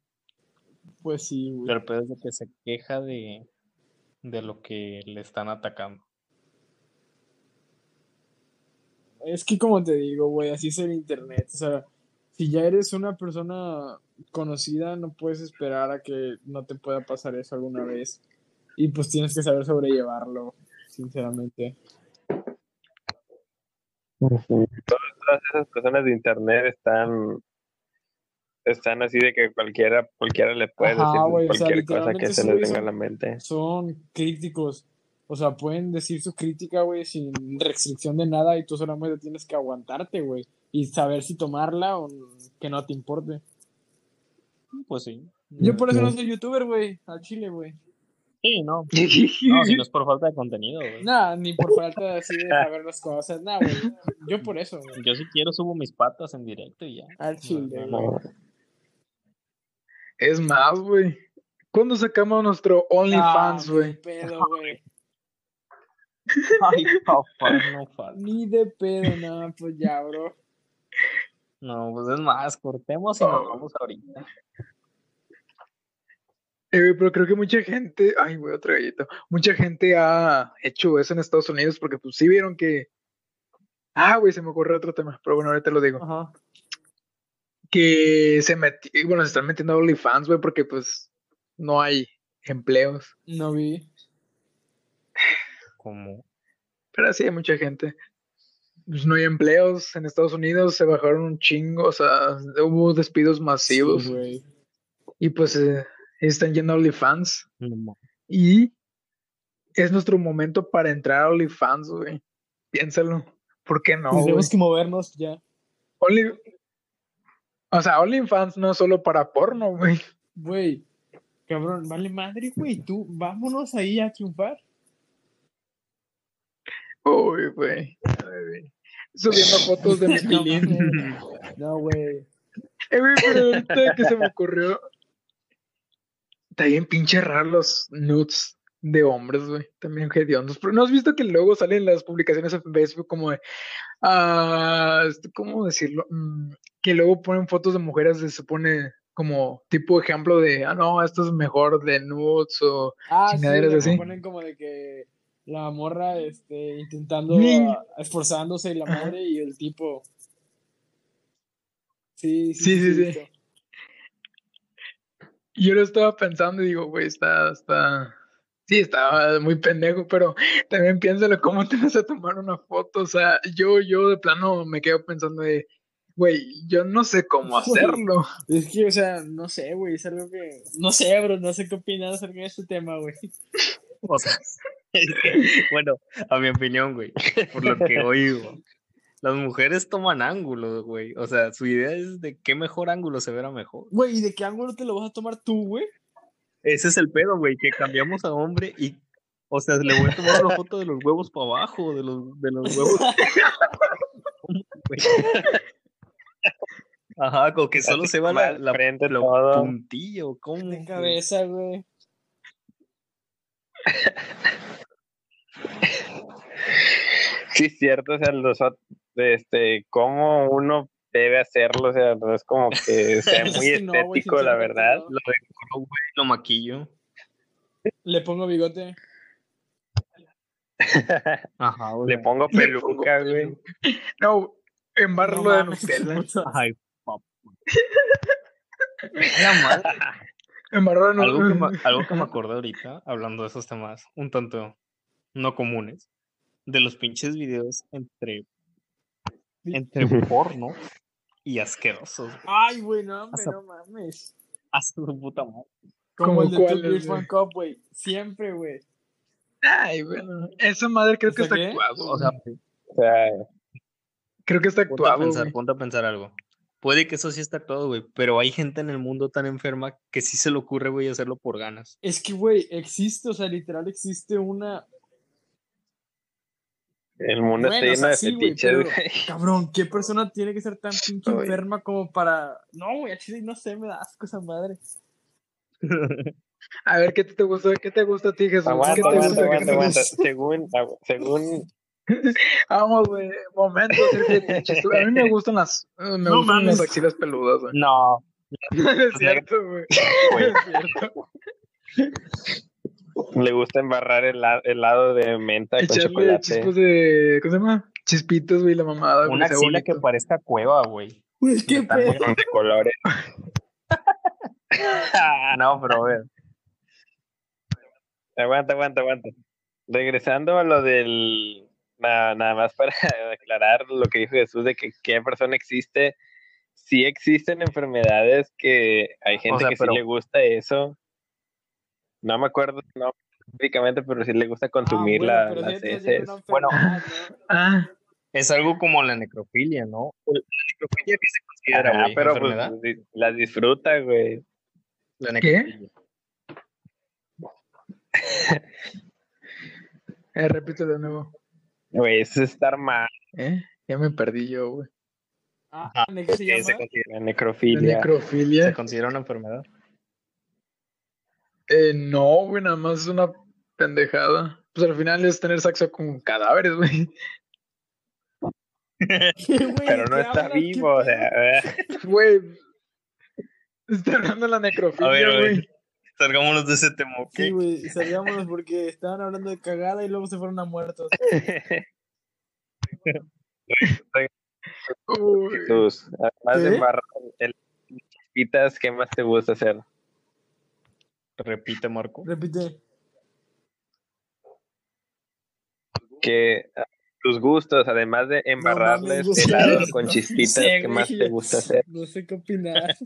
Pues sí, güey. Pero el pedo es de que se queja de, de lo que le están atacando. Es que como te digo, güey, así es el internet. O sea, si ya eres una persona conocida, no puedes esperar a que no te pueda pasar eso alguna vez. Y pues tienes que saber sobrellevarlo, sinceramente. Todas, esas personas de internet están están así de que cualquiera cualquiera le puede Ajá, decir güey, o sea, cualquier cosa que se les venga a la mente. Son críticos. O sea, pueden decir su crítica, güey, sin restricción de nada y tú solamente tienes que aguantarte, güey. Y saber si tomarla o que no te importe. Pues sí. Yo por eso no soy youtuber, güey, al chile, güey. Sí, no. No, si no es por falta de contenido, güey. Nada, ni por falta así de saber las cosas, nada, güey. Yo por eso, güey. Yo si quiero subo mis patas en directo y ya. Al chile, No, güey. No. Es más, güey. ¿Cuándo sacamos nuestro OnlyFans, Ah, güey? Ni de pedo, güey. Ay, papá, no falta. Ni de pedo, nada, pues ya, bro. No, pues es más, cortemos y nos Oh. vamos ahorita. Eh, pero creo que mucha gente, ay, güey, otro gallito. Mucha gente ha hecho eso en Estados Unidos porque pues sí vieron que Ah, güey, se me ocurre otro tema, pero bueno, ahorita lo digo. Ajá. Que se meti, bueno, se están metiendo a OnlyFans, güey, porque pues no hay empleos. No vi. Como, Pero sí hay mucha gente. Pues no hay empleos en Estados Unidos, se bajaron un chingo, o sea, hubo despidos masivos. Sí, güey. y pues eh, están yendo a OnlyFans. no Y es nuestro momento para entrar a OnlyFans, güey. Piénsalo. ¿Por qué no? Tendremos que movernos ya. Only- O sea, OnlyFans no es solo para porno, güey. Güey. Cabrón, vale madre, güey. Tú, vámonos ahí a triunfar. Uy, güey. Subiendo fotos de mi pilín. No, güey. Eh, güey, pero ahorita que se me ocurrió. Está bien pinche raro los nudes de hombres, güey. También hediondos. Pero ¿no has visto que luego salen las publicaciones en Facebook como de. este, ¿Cómo decirlo? Mm, que luego ponen fotos de mujeres, se supone como tipo ejemplo de. Ah, no, esto es mejor de nudes o. Ah, sí, Chingaderas güey, así. ponen como de que la morra este, intentando, Ni- ah, esforzándose y la madre y el tipo. Sí, Sí, sí, sí. visto. Yo lo estaba pensando y digo, güey, está, está. Sí, estaba muy pendejo, pero también piénsalo cómo te vas a tomar una foto. O sea, yo, yo de plano me quedo pensando de, Güey, yo no sé cómo hacerlo. Es que, o sea, no sé, güey, es algo que... No sé, bro, no sé qué opinas acerca de este tema, güey. O sea, es que, bueno, a mi opinión, güey, por lo que oigo, las mujeres toman ángulos, güey. O sea, su idea es de qué mejor ángulo se verá mejor. Güey, ¿y de qué ángulo te lo vas a tomar tú, güey? Ese es el pedo, güey, que cambiamos a hombre y, o sea, le voy a tomar una foto de los huevos para abajo, de los, de los huevos. Ajá, como que solo se va la, la, frente, la todo. puntilla, ¿o ¿cómo? De cabeza, güey. Sí, es cierto, o sea, los, ot- este, cómo uno debe hacerlo, o sea, no es como que sea muy no, estético, la verdad. no. Lo decoro, güey, lo maquillo. Le pongo bigote. Ajá, güey. Le pongo peluca, güey. No, embarrarlo No de Nutella. Ay, papá. Embarrarlo de Algo que, me, algo que me acordé ahorita, hablando de esos temas un tanto no comunes, de los pinches videos entre, entre porno y asquerosos. güey. Ay, güey, no, Hasta- no mames. Hasta su puta madre. Como ¿Cómo el de Two Beers güey? One Cup, güey. Siempre, güey. Ay, bueno. Esa madre creo que ¿Está qué? actuado. O sea, O sea, creo que está ponte a actuado. pensar, ponte a pensar algo. Puede que eso sí está todo, güey, pero hay gente en el mundo tan enferma que sí se le ocurre, güey, hacerlo por ganas. Es que, güey, existe, o sea, literal existe una. El mundo Bueno, está o lleno sea, de sí, güey, fetiches, pero- güey. Cabrón, ¿qué persona tiene que ser tan pinche Ay. enferma como para. No, güey, chile no sé, me da asco esa madre. A ver, ¿qué te gusta? ¿Qué te gusta a ti, Jesús? Aguanta, ¿Qué te aguanta, gusta? ¿Qué aguanta, aguanta. Según, agu- según, Vamos, güey. Momento. A mí me gustan las, eh, me No gustan mames. las axilas peludas, güey. No, es cierto, güey. güey, Es cierto. Le gusta embarrar el la- helado de menta con chocolate. chispas de. ¿Cómo se llama? Chispitos, güey, la mamada. una axila que parezca cueva, güey. Güey, qué pedo. de colores. no, pero a ver. Aguanta, aguanta, aguanta. Regresando a lo del. Nada, nada más para aclarar lo que dijo Jesús de que qué persona existe. Sí existen enfermedades que hay gente sea, que pero- sí le gusta eso. No me acuerdo no específicamente, pero sí le gusta consumir Ah, bueno, las heces. Bueno. Ah, Es algo como la necrofilia, ¿no? La necrofilia que se considera, Ajá, güey, pero pues, enfermedad. di- las disfruta, güey. La ¿Qué? necrofilia. eh, repito de nuevo. Güey, eso es estar mal. ¿Eh? Ya me perdí yo, güey. Ah, Ajá, ¿de qué se considera, La La necrofilia. se necrofilia. considera una enfermedad. Eh, no, güey, nada más es una pendejada. Pues al final es tener sexo con cadáveres, güey. Pero no ¿qué está vivo, o sea. eh. Güey. Estoy hablando de la necrofilia, A ver, güey. Salgámonos de ese tema, ¿ok? Sí, güey, salgámonos porque estaban hablando de cagada y luego se fueron a muertos. Jesús, además de ¿Qué? embarrar el chispitas, ¿qué más te gusta hacer? Repite, Marco. Repite. que ah, tus gustos, además de embarrarles mames, helado con No chispitas, ¿qué más te gusta hacer? No sé qué opinar.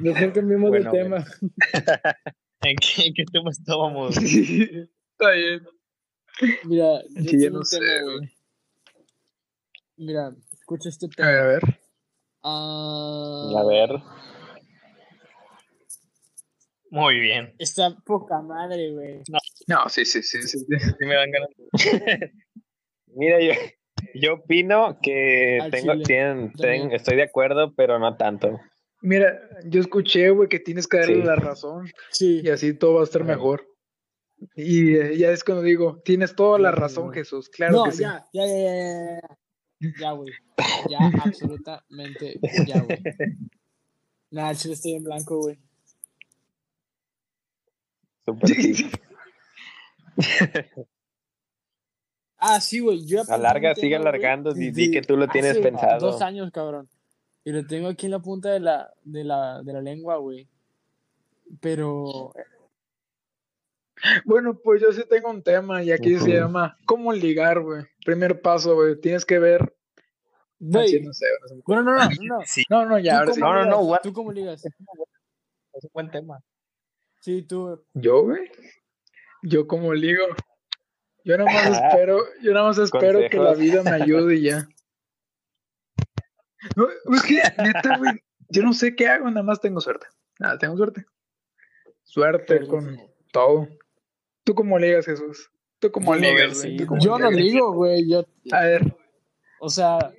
Mejor cambiemos Bueno, de tema. ¿En qué, en qué tema estábamos? Está bien. Mira, yo Sí, ya tengo no sé, tema. Mira, escucha este A tema. ver, a ver. Ah, A ver, Muy bien. Está poca madre, güey. No, sí, sí, sí, sí. sí. Sí me dan ganas. mira, yo, yo opino que Al tengo, estoy de acuerdo, pero no tanto. Mira, yo escuché, güey, que tienes que darle Sí. la razón Sí. y así todo va a estar mejor. Y eh, ya es cuando digo, tienes toda la razón. Jesús. Claro no, que sí. ya, ya, ya, ya, ya, ya. Ya, güey. Ya, absolutamente, ya, güey. Nah, el chile estoy en blanco, güey. Súper sí. Ah, sí, güey. Alarga, sigue alargando, di, di que tú lo tienes hace pensado. Dos años, cabrón. Y lo tengo aquí en la punta de la, de la, de la lengua, güey. Pero, Bueno, pues yo sí tengo un tema y aquí se llama ¿Cómo ligar, güey? Primer paso, güey. Tienes que ver Ah, Güey, no sé, no sé. bueno, no, no, no. Sí, No, no, ya, ¿Tú ahora sí. No, no, no, what? ¿Tú cómo ligas? es un buen tema. Sí, tú. Yo, güey. Yo como ligo. Yo nada más Ah. espero, yo nada más espero que la vida me ayude y ya. No, es que, neta, güey, yo no sé qué hago, nada más tengo suerte. Nada, tengo suerte. Suerte con todo. ¿Tú cómo ligas, Jesús? ¿Tú cómo Yo ligas, güey? sí. ¿Tú cómo Yo no ligo, güey. Yo, A ver, o sea,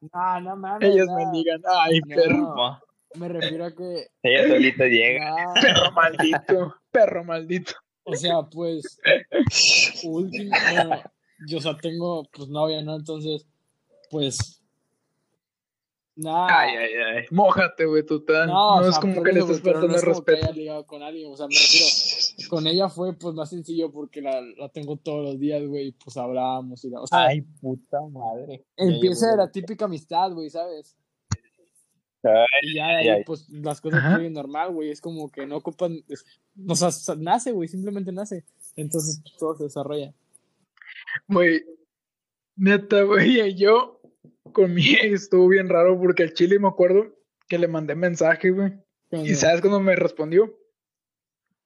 no, no mames. ellas no. me ligan. Ay, No. perro. Me refiero a que. Ella solita llega. nah, perro maldito, perro maldito. o sea, pues. Último. Bueno, yo, o sea, tengo, pues, novia, ¿no? Entonces, pues. Nada. Ay, ay, ay. Mójate, güey, tú tan. No, No, o es como que le estás faltando no es como que respeto. haya ligado con alguien, o sea, me refiero, con ella fue pues más sencillo porque la, la tengo todos los días, güey, y, pues hablábamos y la, o sea, Ay, puta madre. Ya empieza de el- la típica amistad, güey, ¿sabes? Ay, Y ya de ahí, ay, pues las cosas Ajá. fluyen normal, güey, es como que no ocupan, es- o sea, nace, güey, simplemente nace, entonces pues, todo se desarrolla. Güey, neta, güey, yo con mi ex estuvo bien raro porque al chile me acuerdo que le mandé mensaje, güey. ¿Y sabes cuándo me respondió?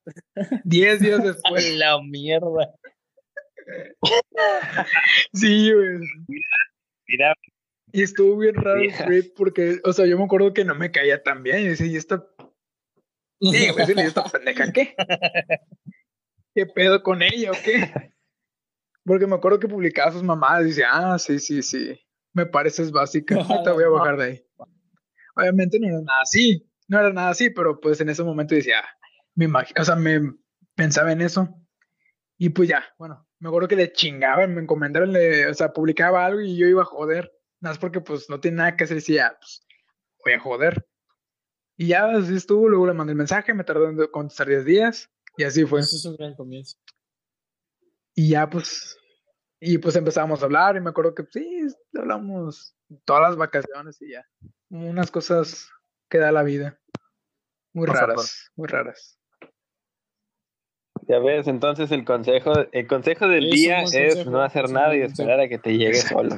Diez días después. La mierda. Sí, güey. Mira, Y estuvo bien raro el trip porque, o sea, yo me acuerdo que no me caía tan bien. Y decía, ¿y esta, sí, güey, ¿y esta pendeja qué? ¿Qué pedo con ella o qué? Porque me acuerdo que publicaba sus mamadas y decía, ah, sí, sí, sí, me pareces básica, ahorita voy a bajar de ahí. Obviamente no era nada así, no era nada así, pero pues en ese momento decía, ah, me imagino, o sea, me pensaba en eso. Y pues ya, bueno, me acuerdo que le chingaban, me encomendaron, le- o sea, publicaba algo y yo iba a joder, nada más porque pues no tiene nada que hacer, decía, pues voy a joder. Y ya así estuvo, luego le mandé el mensaje, me tardó en contestar 10 días y así fue. Eso es un gran comienzo. Y ya pues, y pues empezamos a hablar y me acuerdo que sí, hablamos todas las vacaciones y ya. Unas cosas que da la vida. Muy Pasa raras, muy raras. ya ves, entonces el consejo, el consejo del día es consejo, no hacer nada y esperar a que te llegue solo.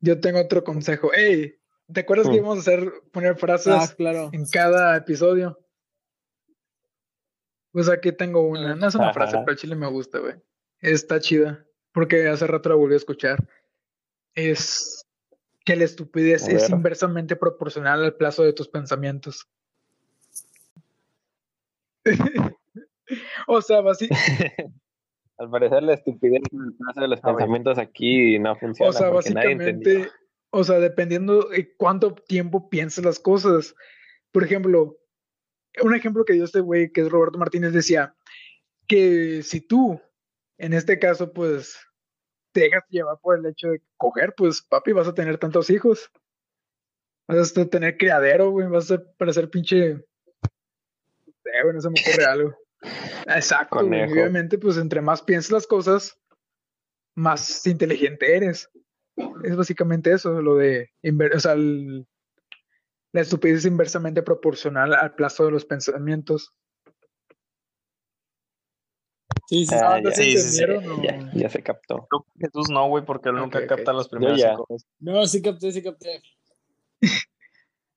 Yo tengo otro consejo. Ey, ¿te acuerdas que Mm. íbamos a hacer, poner frases Ah, claro. en cada episodio? Pues aquí tengo una. No es una frase, pero chile me gusta, güey. Está chida. Porque hace rato la volví a escuchar. Es que la estupidez es ver. inversamente proporcional al plazo de tus pensamientos. o sea, básicamente. Al parecer la estupidez de los pensamientos aquí no funciona O sea, básicamente, o sea, dependiendo de cuánto tiempo pienses las cosas. Por ejemplo, un ejemplo que dio este güey, que es Roberto Martínez, decía que si tú, en este caso, pues, te dejas llevar por el hecho de coger, pues, papi, vas a tener tantos hijos. Vas a tener criadero, güey, vas a parecer pinche... No sé, güey, no se me ocurre algo. Exacto, Conejo. obviamente, pues, entre más piensas las cosas, más inteligente eres. Es básicamente eso, lo de, inver- o sea, el- la estupidez es inversamente proporcional al plazo de los pensamientos. Sí, sí, Ah, ¿no ya, se sí, sí, sí, o- ya, ya se captó. Creo que Jesús no, güey, porque él nunca ok. capta las primeras veces. No, sí capté, sí capté.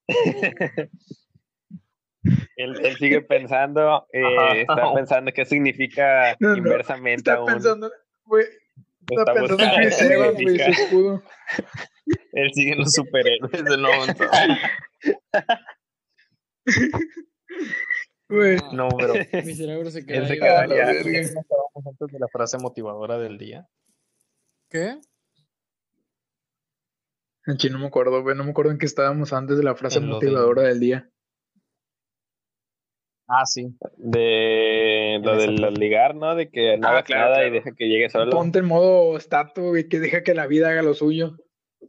Él, él sigue pensando, eh, está pensando qué significa No, no, inversamente Está aún. pensando, güey, está Está pensando en güey, su significa. escudo. Él sigue en los superhéroes del nuevo. Güey, No, bro. Mi cerebro se queda Él se ahí, queda güey. la quedaría. verga. ¿No acabamos antes de la frase motivadora del día? ¿Qué? en chino no me acuerdo, güey, no me acuerdo en qué estábamos antes de la frase de- motivadora del día. Ah, sí. De lo de ligar, ¿no? De que no Ah, hagas claro, nada claro. y deja que llegue solo. Ponte en modo estatua, güey, que deja que la vida haga lo suyo.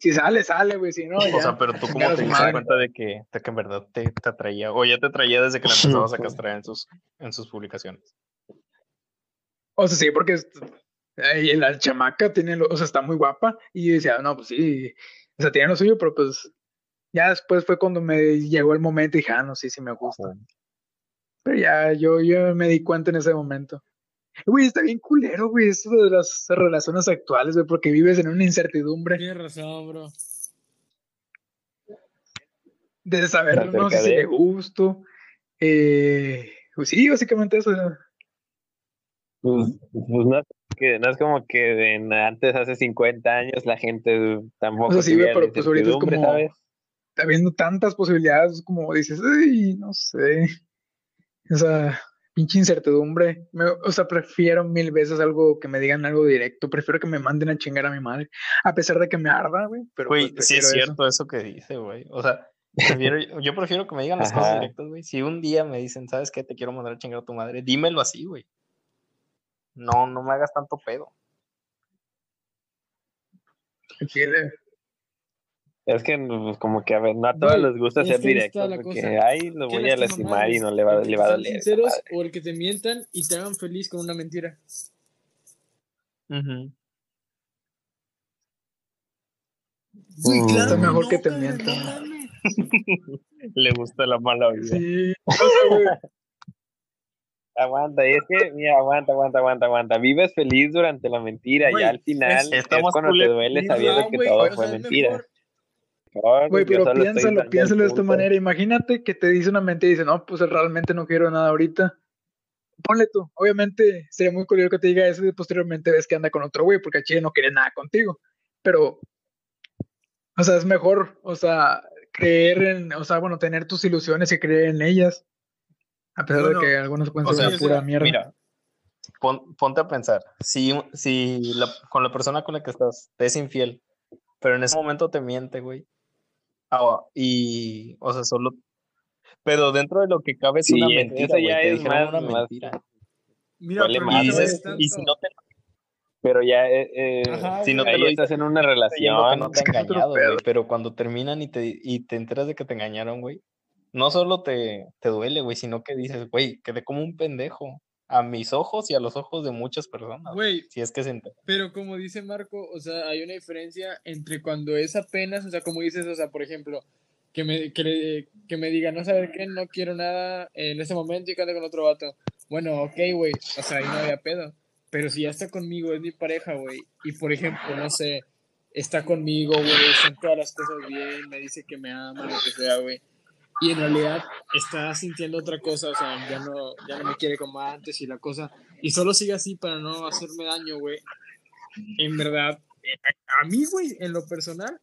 Si sale, sale, güey, si no, ya. O sea, pero tú a te diste cuenta de que, de que en verdad te, te atraía, o ya te atraía desde que la empezabas a castrar en sus, en sus publicaciones. O sea, sí, porque ay, la chamaca tiene, lo- o sea, está muy guapa y yo decía, no, pues sí, o sea, tiene lo suyo, pero pues ya después fue cuando me llegó el momento y dije, ah, no, sí, sí me gusta. Pero ya yo, yo me di cuenta en ese momento. Güey, está bien culero, güey, esto de las relaciones actuales, güey, porque vives en una incertidumbre Tienes razón, bro. de saber, Acerca no sé si de- de gusto. Eh, pues sí, básicamente eso. Pues, pues no, es que, no es como que en- antes, hace 50 años, la gente tampoco O sea, sí, güey, pero pues ahorita es como- ¿sabes? Habiendo tantas posibilidades, como dices, ay, no sé. O sea, pinche incertidumbre. Me- o sea, prefiero mil veces algo que me digan algo directo. Prefiero que me manden a chingar a mi madre. A pesar de que me arda, güey. Pero Güey, pues, sí es eso. cierto eso que dice, güey. O sea, prefiero- yo prefiero que me digan las cosas directas, güey. Si un día me dicen, ¿sabes qué? Te quiero mandar a chingar a tu madre, dímelo así, güey. No, no me hagas tanto pedo. Chile. Es que pues, como que a ver, no a todos Güey, les gusta es ser que ahí la porque cosa. ay, lo ¿Qué voy a lastima lastimar y no le va, le va a sean doler. esa sinceros madre. o el que te mientan y te hagan feliz con una mentira. Ujú. Güey, claro Está mejor no, que te cabrón, mientan. no mames. Le gusta la mala vida. Sí, Aguanta, y es que, mira, aguanta, aguanta, aguanta, aguanta. Vives feliz durante la mentira Güey, y al final es- es, está más cuando te culero. duele sabiendo que güey, todo fue ¿sabes mentira. mejor? Güey, pero piénsalo, piénsalo de esta manera. Imagínate que te dice una mentira y dice, no, pues realmente no quiero nada ahorita. Ponle tú. Obviamente sería muy curioso que te diga eso y posteriormente ves que anda con otro güey porque el chile no quiere nada contigo. Pero, o sea, es mejor, o sea, creer en, o sea, bueno, tener tus ilusiones y creer en ellas. A pesar Bueno, de que algunos pueden o ser sea, una o sea, pura mierda. Mira, pon- ponte a pensar. Si, si la- con la persona con la que estás te es infiel, pero en ese momento te miente, güey. Ah, y, o sea, solo. Pero dentro de lo que cabe es Sí, una eso mentira, ya es más- una más- mentira. Mira, Vale pero más, dices, y si no te, Pero ya, eh, eh, Ajá, si no te lo estás en una relación. no te engañado, güey. Pero cuando terminan y te, y te enteras de que te engañaron, güey, no solo te, te duele, güey, sino que dices, güey, quedé como un pendejo. A mis ojos y a los ojos de muchas personas. Güey, Si es que se. Pero como dice Marco, o sea, hay una diferencia entre cuando es apenas, o sea, como dices, o sea, por ejemplo, que me, que, que me diga, no sabes qué, no quiero nada en ese momento y que ande con otro vato. Bueno, ok, güey, o sea, ahí no había pedo. Pero si ya está conmigo, es mi pareja, güey, y por ejemplo, no sé, está conmigo, güey, son todas las cosas bien, me dice que me ama, lo que sea, güey. Y en realidad está sintiendo otra cosa, o sea, ya no, ya no me quiere como antes y la cosa. Y solo sigue así para no hacerme daño, güey en verdad, a mí, güey, en lo personal,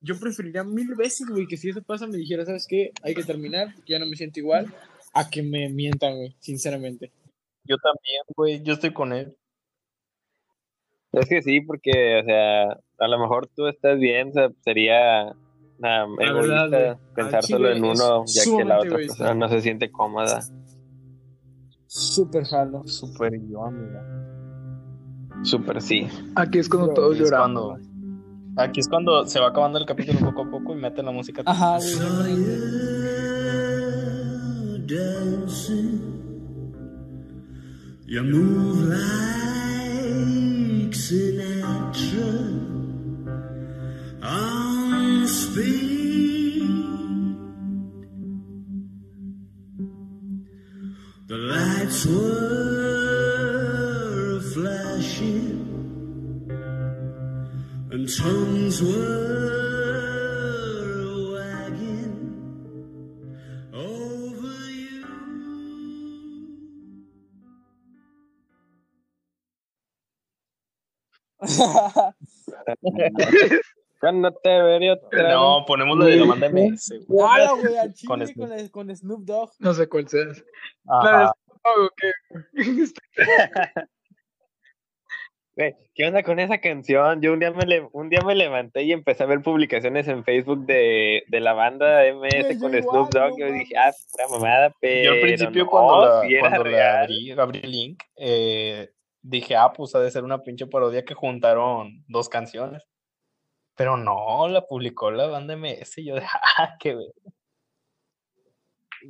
yo preferiría mil veces, güey, que si eso pasa me dijera, ¿sabes qué? Hay que terminar, ya no me siento igual, a que me mientan, güey, sinceramente. Yo también, güey, yo estoy con él. Es que sí, porque, o sea, a lo mejor tú estás bien, o sea, sería La egoísta verdad, güey, pensar solo en uno, ya que la otra egoísta. persona no se siente cómoda. Súper jalo. Super yo, amiga. Súper sí. Aquí es cuando todos Aquí es lloramos. cuando, aquí es cuando se va acabando el capítulo poco a poco y meten la música. Ajá, güey. dancing. You move like Sinatra The lights were flashing and tongues were wagging over you. Cuando te veré otra vez. No, ponemos lo de la banda MS. ¡Hala, güey! Al chile Con con, Snoop. la- con Snoop Dogg. No sé cuál sea. La de Ajá. Güey, ¿qué onda con esa canción? Yo un día me le- un día me levanté y empecé a ver publicaciones en Facebook de, de la banda MS con igual, Snoop Dogg. yo dije, ah, pura mamada, pero. Yo al principio no, cuando, la, era cuando la abrí, abrí el link, eh, dije, ah, pues ha de ser una pinche parodia que juntaron dos canciones. Pero no, la publicó la banda MS y yo de, ah, qué ve.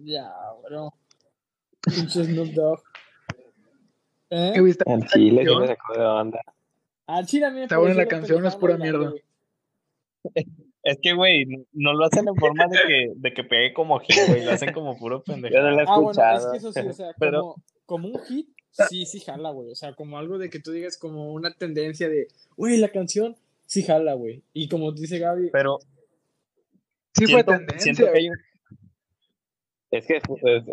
Ya, bro. Pinche Snoop Dogg. Eh, güey, está- Al chile canción. me sacó de onda. Al chile a mí me Está buena la que canción, es estaban pura mierda. güey. Es que, güey, no- no lo hacen en forma de que, de que pegue como hit, güey, lo hacen como puro Yo no pendejo. la he Ah, bueno, es escuchado. que eso sí, o sea, Pero- como, como un hit, sí, sí jala, güey. O sea, como algo de que tú digas como una tendencia de, güey, la canción sí jala, güey. Y como dice Gaby, Pero Sí siento, fue tendencia. siento que hay un- Es que es-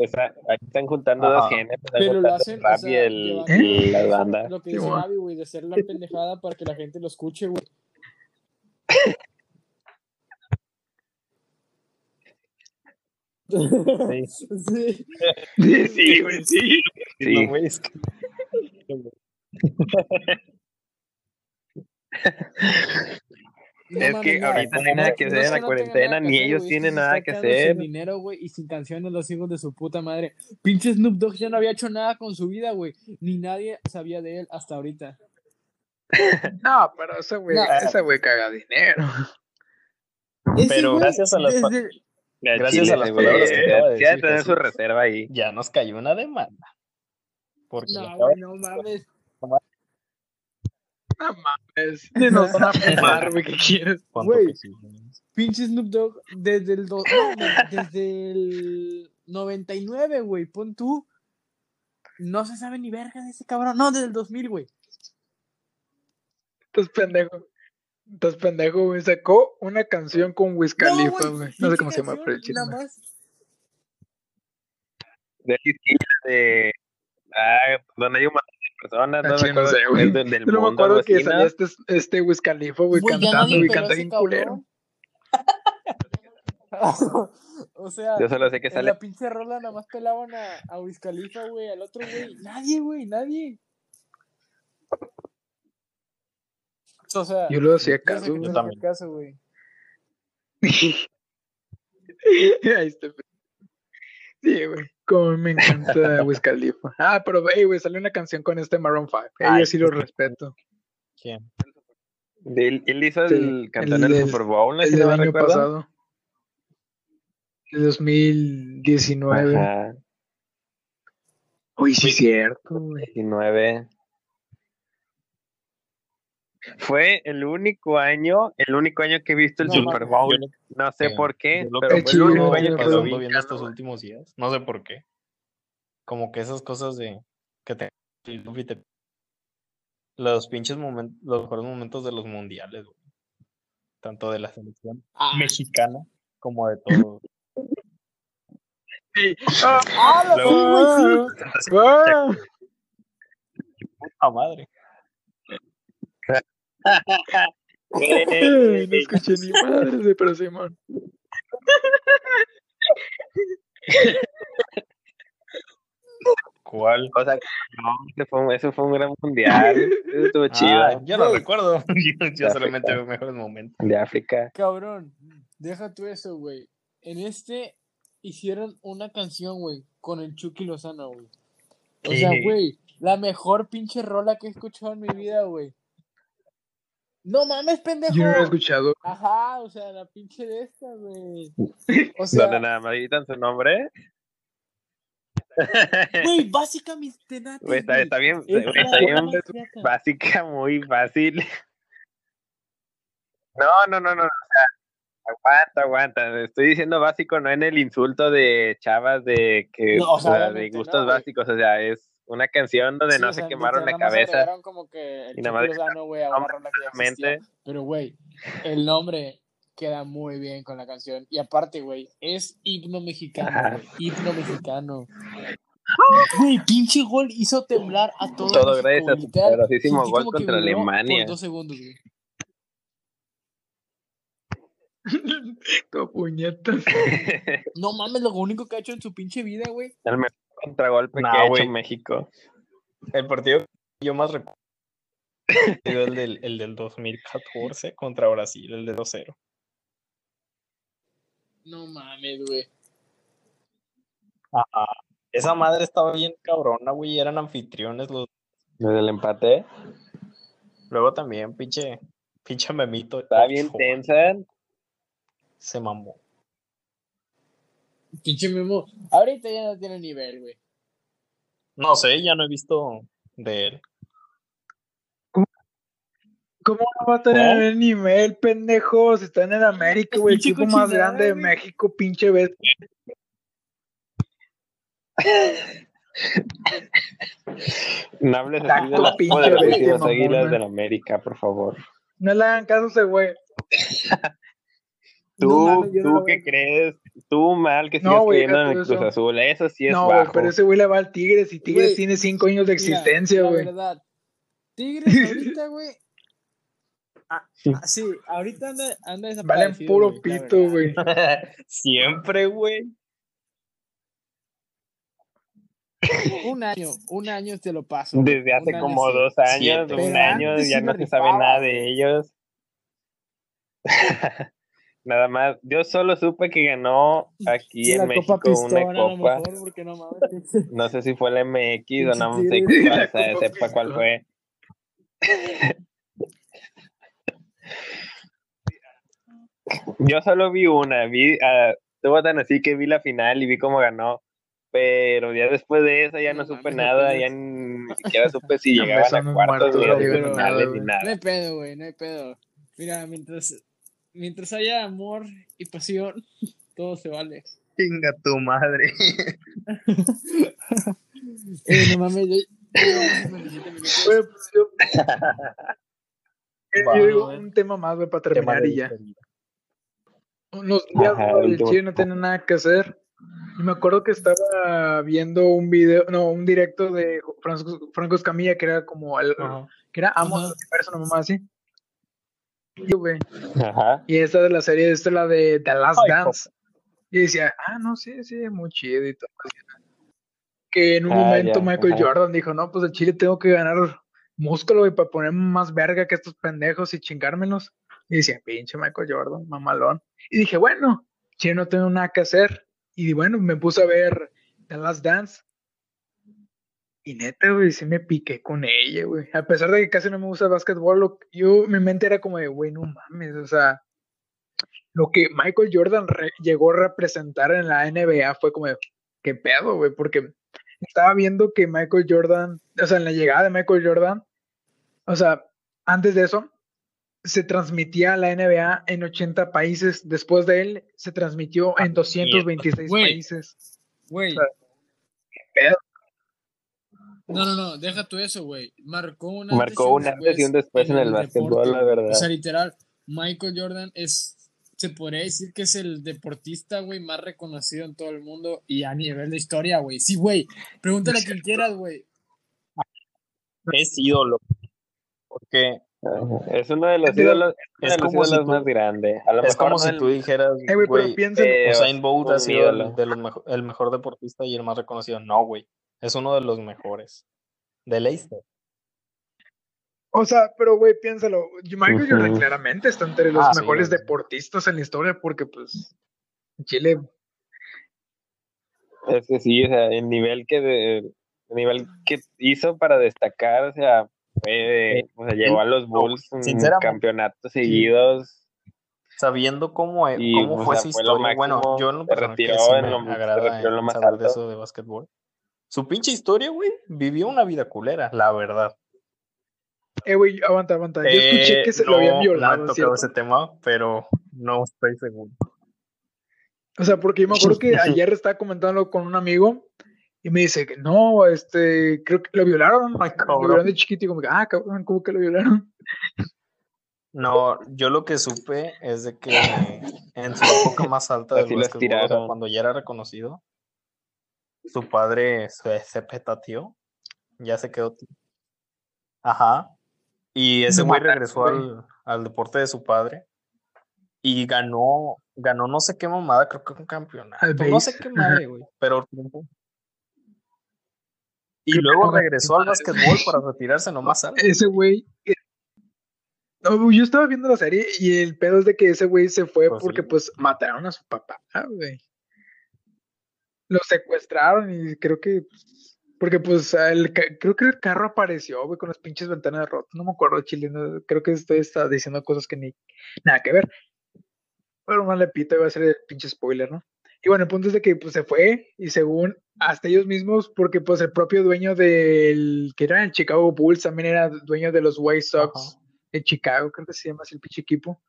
es- ahí están juntando Ajá. dos géneros. Pero lo hacen, el rap o sea, y, el, y la banda. lo que dice. Gaby, güey, de hacer la pendejada para que la gente lo escuche, güey. Sí. Sí. Sí, sí, güey, sí. Sí. No, güey, es que- No Es que ahorita no, hay nada que hacer es en la cuarentena, ni hacer, ellos tienen nada que quedando sin hacer. dinero, güey, y sin canciones los hijos de su puta madre. Pinche Snoop Dogg ya no había hecho nada con su vida, güey. Ni nadie sabía de él hasta ahorita. No, pero ese güey, No. ese güey caga dinero. Pero güey, gracias a las pa- desde- Gracias Chile, a las güey, palabras que acaba de decir tener su reserva ahí. ya nos cayó una demanda. Porque No, güey, no mames. No mames. Ni nos van a fumar, güey, ¿qué quieres? ¿cuánto Güey. Pinche Snoop Dogg desde el, do- no, no, desde el 99, güey, pon tú. No se sabe ni verga de ese cabrón. No, desde el 2000, güey. Estás pendejo. Estás pendejo, güey. Sacó una canción con Wiz Khalifa, No, güey. No sé cómo se llama, pero el más. De de. Ah, donde hay un de personas. Ah, No me no acuerdo. sé, güey. es del, del Yo no me mundo, acuerdo algo que salía este, este Wiz Khalifa, güey, Güey, cantando nadie y peló a canta bien culero. o sea, Yo solo sé que en sale. la pinche rola nada más pelaban a, a Wiz Khalifa, güey, al otro güey. Nadie, güey, nadie. O sea, Yo lo hacía yo caso, güey. te también. hacía caso, güey. Ahí está. Sí, güey. Como me encanta Wiz Khalifa. Ah, pero, hey, güey, salió una canción con este Maroon 5. Hey, Ay, yo sí lo respeto. ¿Quién? Él, él hizo Sí, el cantón el del Super Bowl, ¿no? El del año recuerdo. pasado. El 2019. Ajá, Uy, sí, cierto, güey. 19. Fue el único año, el único año que he visto el No Super Bowl. No sé eh, por qué, lo pero que fue el único año que lo vi. viendo estos últimos días. No sé por qué. Como que esas cosas de que te los pinches momentos, los mejores momentos de los mundiales, güey. Tanto de la selección Ah, mexicana como de todo. Sí. Ah, ¡Ah, la Luego- sí, güey, sí! ah, ¡A madre! eh, no escuché ni madres de pero Simón. ¿Cuál? O sea, no, ese fue, un- ese fue un gran mundial. Eso estuvo chido. Ah, yo no recuerdo. Yo, yo solamente veo mejores momentos. De África. Cabrón, deja tú eso, güey. En este hicieron una canción, güey, con el Chucky Lozano, güey. O sea, güey, la mejor pinche rola que he escuchado en mi vida, güey. No mames, pendejo. Yo no lo he escuchado. Ajá, o sea, la pinche de esta, güey. O Donde sea, nada más gritan su nombre. güey, básicamente tenates, Güey, está, bien, Es está bien básica, muy fácil. No, no, no, no. o sea, aguanta, aguanta. Estoy diciendo básico, no en el insulto de chavas de que, No, o o sea, sea, de gustos no, básicos. O sea, es una canción donde Sí, no o se quemaron la cabeza. agregaron como que el Y nada más Lozano, a una rola que existía. Pero, güey, el nombre queda muy bien con la canción. Y aparte, güey, es himno mexicano, güey. Himno mexicano. Güey, pinche gol hizo temblar a todo, Todo México, gracias a literal. poderosísimo gol contra Alemania. Por dos segundos, güey. No mames, lo único que ha hecho en su pinche vida, güey. Contragolpe Nah, que ha México. El partido que yo más recuerdo es el del, el del 2014 contra Brasil, el de 2-0. No mames, güey. Esa madre estaba bien cabrona, güey. Eran anfitriones los. Desde el empate. Luego también, pinche, pinche memito. Estaba bien tensa. Se mamó. Pinche Memo. Ahorita ya no tiene nivel, güey. No sé, ya no he visto de él. ¿Cómo no va a tener el nivel, pendejos? Está en el América, güey. El equipo más grande de. México, pinche vez. No hables así de las pinche poderosísimas bestia águilas de la América, por favor. No le hagan caso a ese güey. Tú, No no tú voy qué crees, tú mal que No, sigues creyendo en el Cruz eso. Azul, eso sí es No, bajo. pero ese güey le va al Tigres y Tigres tiene cinco años de existencia, la güey. verdad, Tigres ahorita, güey. ah, ah, sí, ahorita anda, anda Valen desaparecido. puro güey, la pito, güey. Siempre, güey. Un año, un año te lo paso. Desde hace un como dos años, Siete. un Pero año, ya no se sabe nada de ellos. Nada más, yo solo supe que ganó aquí en México una a lo copa. mejor, porque no mames. No sé si fue la MX o Pinche no sé cuál, sea, sepa cuál fue. Yo solo vi una, vi, ah, estuvo tan así que vi la final y vi cómo ganó, pero ya después de esa ya no, No supe nada, ya ni siquiera supe si llegaban a cuartos ni a semifinales ni güey. No hay nada. pedo, güey, no hay pedo. Mira, mientras, mientras haya amor y pasión, todo se vale. Chinga tu madre. Eh, no mames, ya- ya llevamos 57 minutos. Güey, pues yo, yo digo un tema más, güey, para terminar y ya. Unos días, el chile no tenía nada que hacer. Y me acuerdo que estaba viendo un video, no, un directo de Franco, Franco Escamilla, que era como el, que era Amo del Universo, una mamá así. Y, güey, Ajá. y esta de la serie, esta es la de The Last Ay, Dance. Y decía, ah, no, sí, sí, muy chido y todo. Que en un Ah, momento ya, Michael ajá. Jordan dijo, no, pues el Chile tengo que ganar músculo, güey, para ponerme más verga que estos pendejos y chingármelos. Y decía, pinche Michael Jordan, mamalón. Y dije, bueno, Chile no tengo nada que hacer. Y bueno, me puse a ver The Last Dance. Y neta, güey, sí me piqué con ella, güey. A pesar de que casi no me gusta el básquetbol, yo, mi mente era como de, güey, no mames, o sea, lo que Michael Jordan llegó a representar en la NBA fue como de, qué pedo, güey, porque estaba viendo que Michael Jordan, o sea, en la llegada de Michael Jordan, o sea, antes de eso, se transmitía la NBA en 80 países. Después de él, se transmitió en 226 Güey. países. Güey. O sea, pedo. No, no, no, deja tú eso, güey. Marcó un Marcó un antes y un después en el básquetbol, la verdad. O sea, literal, Michael Jordan es, se podría decir que es el deportista, güey, más reconocido en todo el mundo y a nivel de historia, güey. Sí, güey. Pregúntale a quien quieras, güey. Es ídolo. Porque. Es uno de los ídolos, uno es de los como si ídolos tú- más grandes. A lo es mejor como no si el- tú dijeras, Eh, güey, pero piensen, eh, Usain Bolt ha sido ídolo. el, de los mejo- el mejor deportista y el más reconocido. No, güey. Es uno de los mejores. De la historia. O sea, pero güey, piénsalo. Michael Ujú. Jordan claramente está entre los Ah, mejores deportistas en la historia porque, pues, Chile, Es que sí, o sea, el nivel que de- el nivel que hizo para destacar, o sea, fue, o sea, llevó a los Bulls en campeonatos seguidos. Sabiendo cómo, e- Y, cómo o fue sea, su fue lo historia. bueno, yo en lo se retiró sí en lo- se agrada retiró en lo más saber de alto. eso de básquetbol. Su pinche historia, güey, vivió una vida culera, la verdad. eh, güey, aguanta, aguanta. Yo escuché Eh, que se no, lo habían No violado, he tocado ese tema, pero no estoy seguro. O sea, porque yo me acuerdo que ayer estaba comentándolo con un amigo y me dice que no, este, creo que lo violaron. Ay, lo violaron de chiquito y como que, ah, cabrón, ¿cómo que lo violaron? No, yo lo que supe es de que en su época más alta del Así lo básquetbol, o sea, estiraron. cuando ya era reconocido, su padre se, se petateó, ya se quedó. Ajá. Y ese güey regresó al, al deporte de su padre y ganó, ganó no sé qué mamada, creo que un campeonato. No sé qué madre, güey, pero. Y Creo luego regresó al básquetbol para retirarse nomás alto. Ese güey. No, yo estaba viendo la serie y el pedo es de que ese güey se fue Pues porque sí. pues mataron a su papá, güey. Lo secuestraron y creo que porque pues el, creo que el carro apareció, güey, con las pinches ventanas rotas. No me acuerdo, chile, no- creo que estoy está diciendo cosas que ni nada que ver. Pero más le pito, iba a ser el pinche spoiler, ¿no? Y bueno, el punto es de que pues se fue y según hasta ellos mismos, porque pues el propio dueño del, que era el Chicago Bulls, también era dueño de los White Sox de Chicago, creo que se llama así el pinche equipo.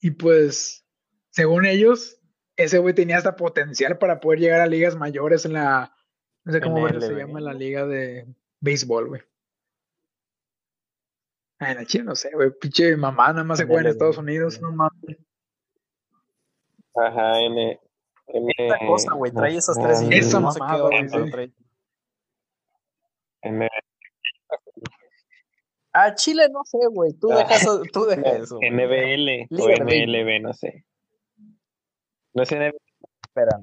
Y pues, según ellos, ese güey tenía hasta potencial para poder llegar a ligas mayores en la, no sé cómo verga se llama la liga de béisbol, güey. Ay, la chile no sé, güey, pinche mamá, nada más se juega en Estados Unidos, no mames. Ajá, N. N Esta cosa, güey, trae esas tres siglas, Esa no mamada, güey, N- Ah, Chile no sé, güey. Tú deja eso, tú deja eso. NBL o. MLB, no sé. No sé Espera.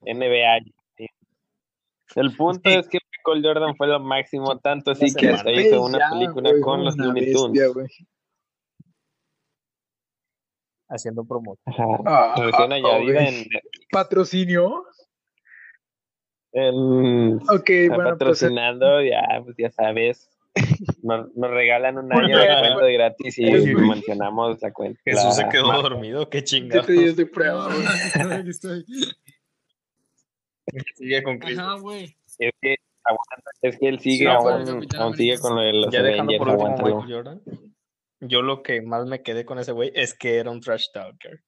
NBA. sí. El punto es que Michael Jordan fue lo máximo, tanto así que hasta hizo una Ya, película con los Looney Tunes. Haciendo promoción. Ah, Recién añadida güey. en, ¿Patrocinio? en Ok, está bueno, pues eh, patrocinando, ya, pues ya sabes. Nos, nos regalan un año de cuenta de gratis y güey. mencionamos la cuenta. Jesús se quedó marca. dormido, qué yo chingados. te digo, estoy prueba, güey. Sigue con Cristo. Ajá, güey. Es que, aguanta, es que él sigue, Sí, no, aún, Capitán aún sigue con lo de los Ya dejando Avengers, por último a aguántalo. Michael Jordan. Yo lo que más me quedé con ese güey es que era un trash talker.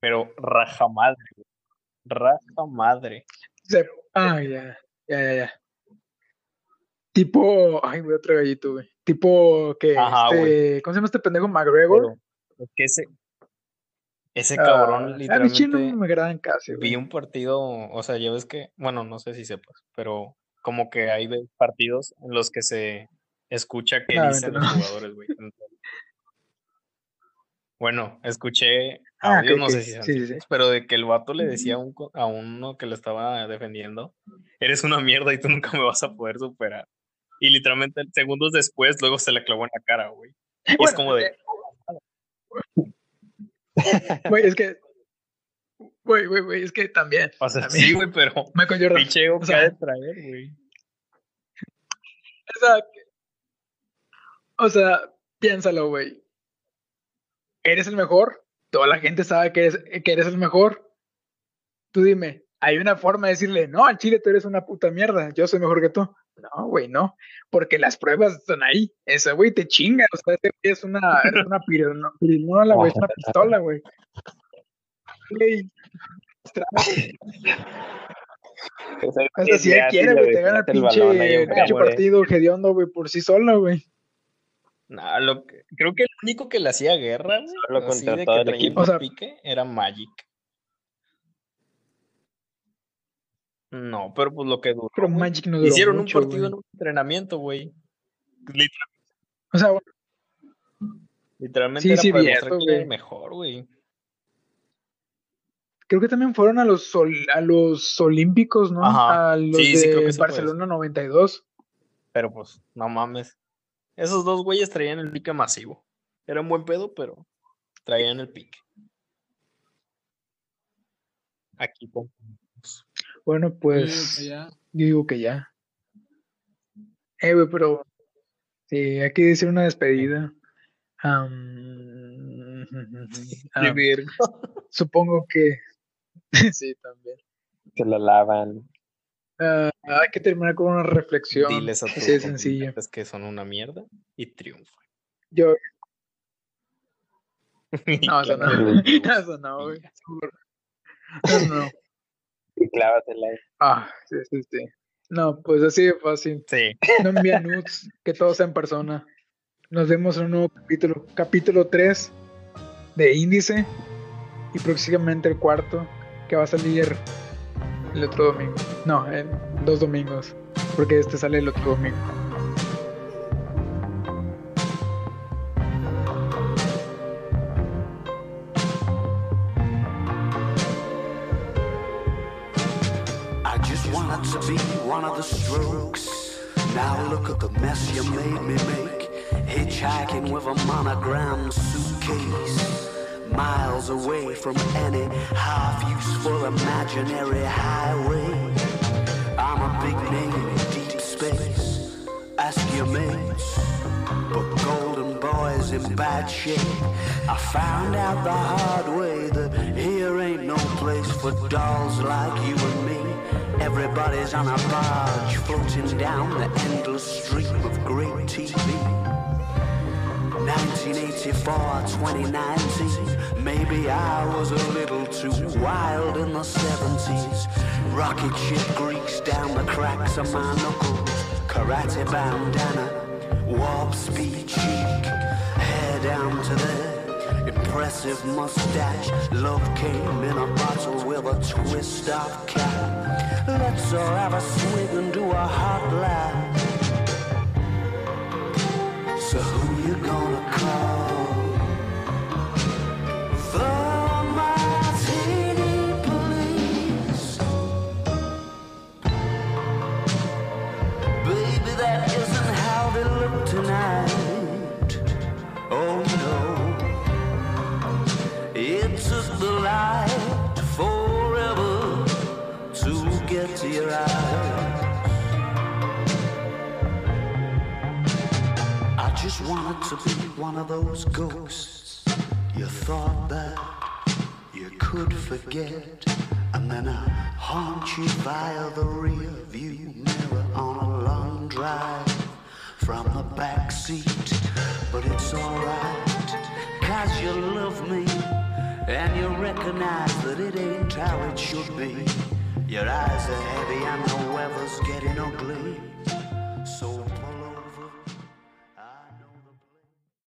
Pero raja madre, güey. Raja madre. Se- Ah, ya, ya, ya, ya. Tipo, ay, güey, otro gallito, güey. Tipo que Ajá, este, ¿cómo se llama este pendejo? McGregor. Pero es que ese, ese Ah, cabrón a mí no literalmente me agradan casi, vi un partido, o sea, ya ves que, bueno, no sé si sepas, pero como que hay partidos en los que se escucha qué Ah, dicen los jugadores, güey. Entonces, Bueno, escuché Ah, no sé si sean sí, sí, sí. ciertos, pero de que el vato le decía a, un a uno que lo estaba defendiendo, eres una mierda y tú nunca me vas a poder superar. Y literalmente segundos después, luego se le clavó en la cara, güey. Y es como de, Güey, es que. Güey, güey, güey, es que también. o sea, también. sí, güey, pero Michael Jordan. pinche ego o que sea, de traer, güey. O sea, o sea, piénsalo, güey. ¿Eres el mejor? Toda la gente sabe que eres, que eres el mejor. Tú dime, hay una forma de decirle, no, al chile tú eres una puta mierda, yo soy mejor que tú. No, güey, no. Porque las pruebas están ahí. Ese güey te chinga. O sea, ese güey es una, es una pirino- pirinola, güey, es una pistola, güey. Güey, O sea, si él quiere, güey, te gana el pinche, balón pinche güey. partido hediondo, güey, por sí sola, güey. Nah, lo que- creo que el único que le hacía guerra, güey, Solo así contra de todo que el equipo. O sea- pique, era Magic. No, pero pues lo que duró. Pero güey. Magic no duró Hicieron mucho, un partido en un entrenamiento, güey. Literal- O sea, bueno, Literalmente Sí, era sí, para demostrar quién era mejor, güey. creo que también fueron a los sol- a los Olímpicos, ¿no? Ajá. A los Sí, sí, creo que de Barcelona 92. Pero pues, no mames. Esos dos güeyes traían el pique masivo. Era un buen pedo, pero traían el pique. Aquí con Bueno, Yo pues digo que ya. yo digo que ya. Eh, güey, pero sí, hay que decir una despedida. Supongo que sí, también. Se la lavan. Ah, hay que terminar con una reflexión. Diles a así sencilla. contrincantes que son una mierda y triunfan. Yo, no, eso no. Eso no, güey. No, no. Y clávasela ahí. Ah, sí, sí, sí. No, pues así de fácil. Sí. No envían nudes, que todo sea en persona. Nos vemos en un nuevo capítulo. Capítulo 3 de Índice. Y próximamente el cuarto, que va a salir el otro domingo. No, en dos domingos. Porque este sale el otro domingo. The strokes. Now look at the mess you made me make. Hitchhiking with a monogram suitcase. Miles away from any half useful imaginary highway. I'm a big name in deep space. Ask your mates. But Golden Boy's in bad shape. I found out the hard way that here ain't no place for dolls like you and me. Everybody's on a barge floating down the endless stream of great TV. 1984, 2019, Maybe I was a little too wild in the 70s. Rocket ship Greeks down the cracks of my knuckles. Karate bandana, warp speed cheek. Hair down to there, impressive mustache. Love came in a bottle with a twist of cap. Let's all have a swig and do a hot laugh. So who you gonna just wanted to be one of those ghosts you thought that you could forget, and then I haunt you via the rear view mirror on a long drive from the back seat. But it's alright, cause you love me, and you recognize that it ain't how it should be. Your eyes are heavy and the weather's getting ugly.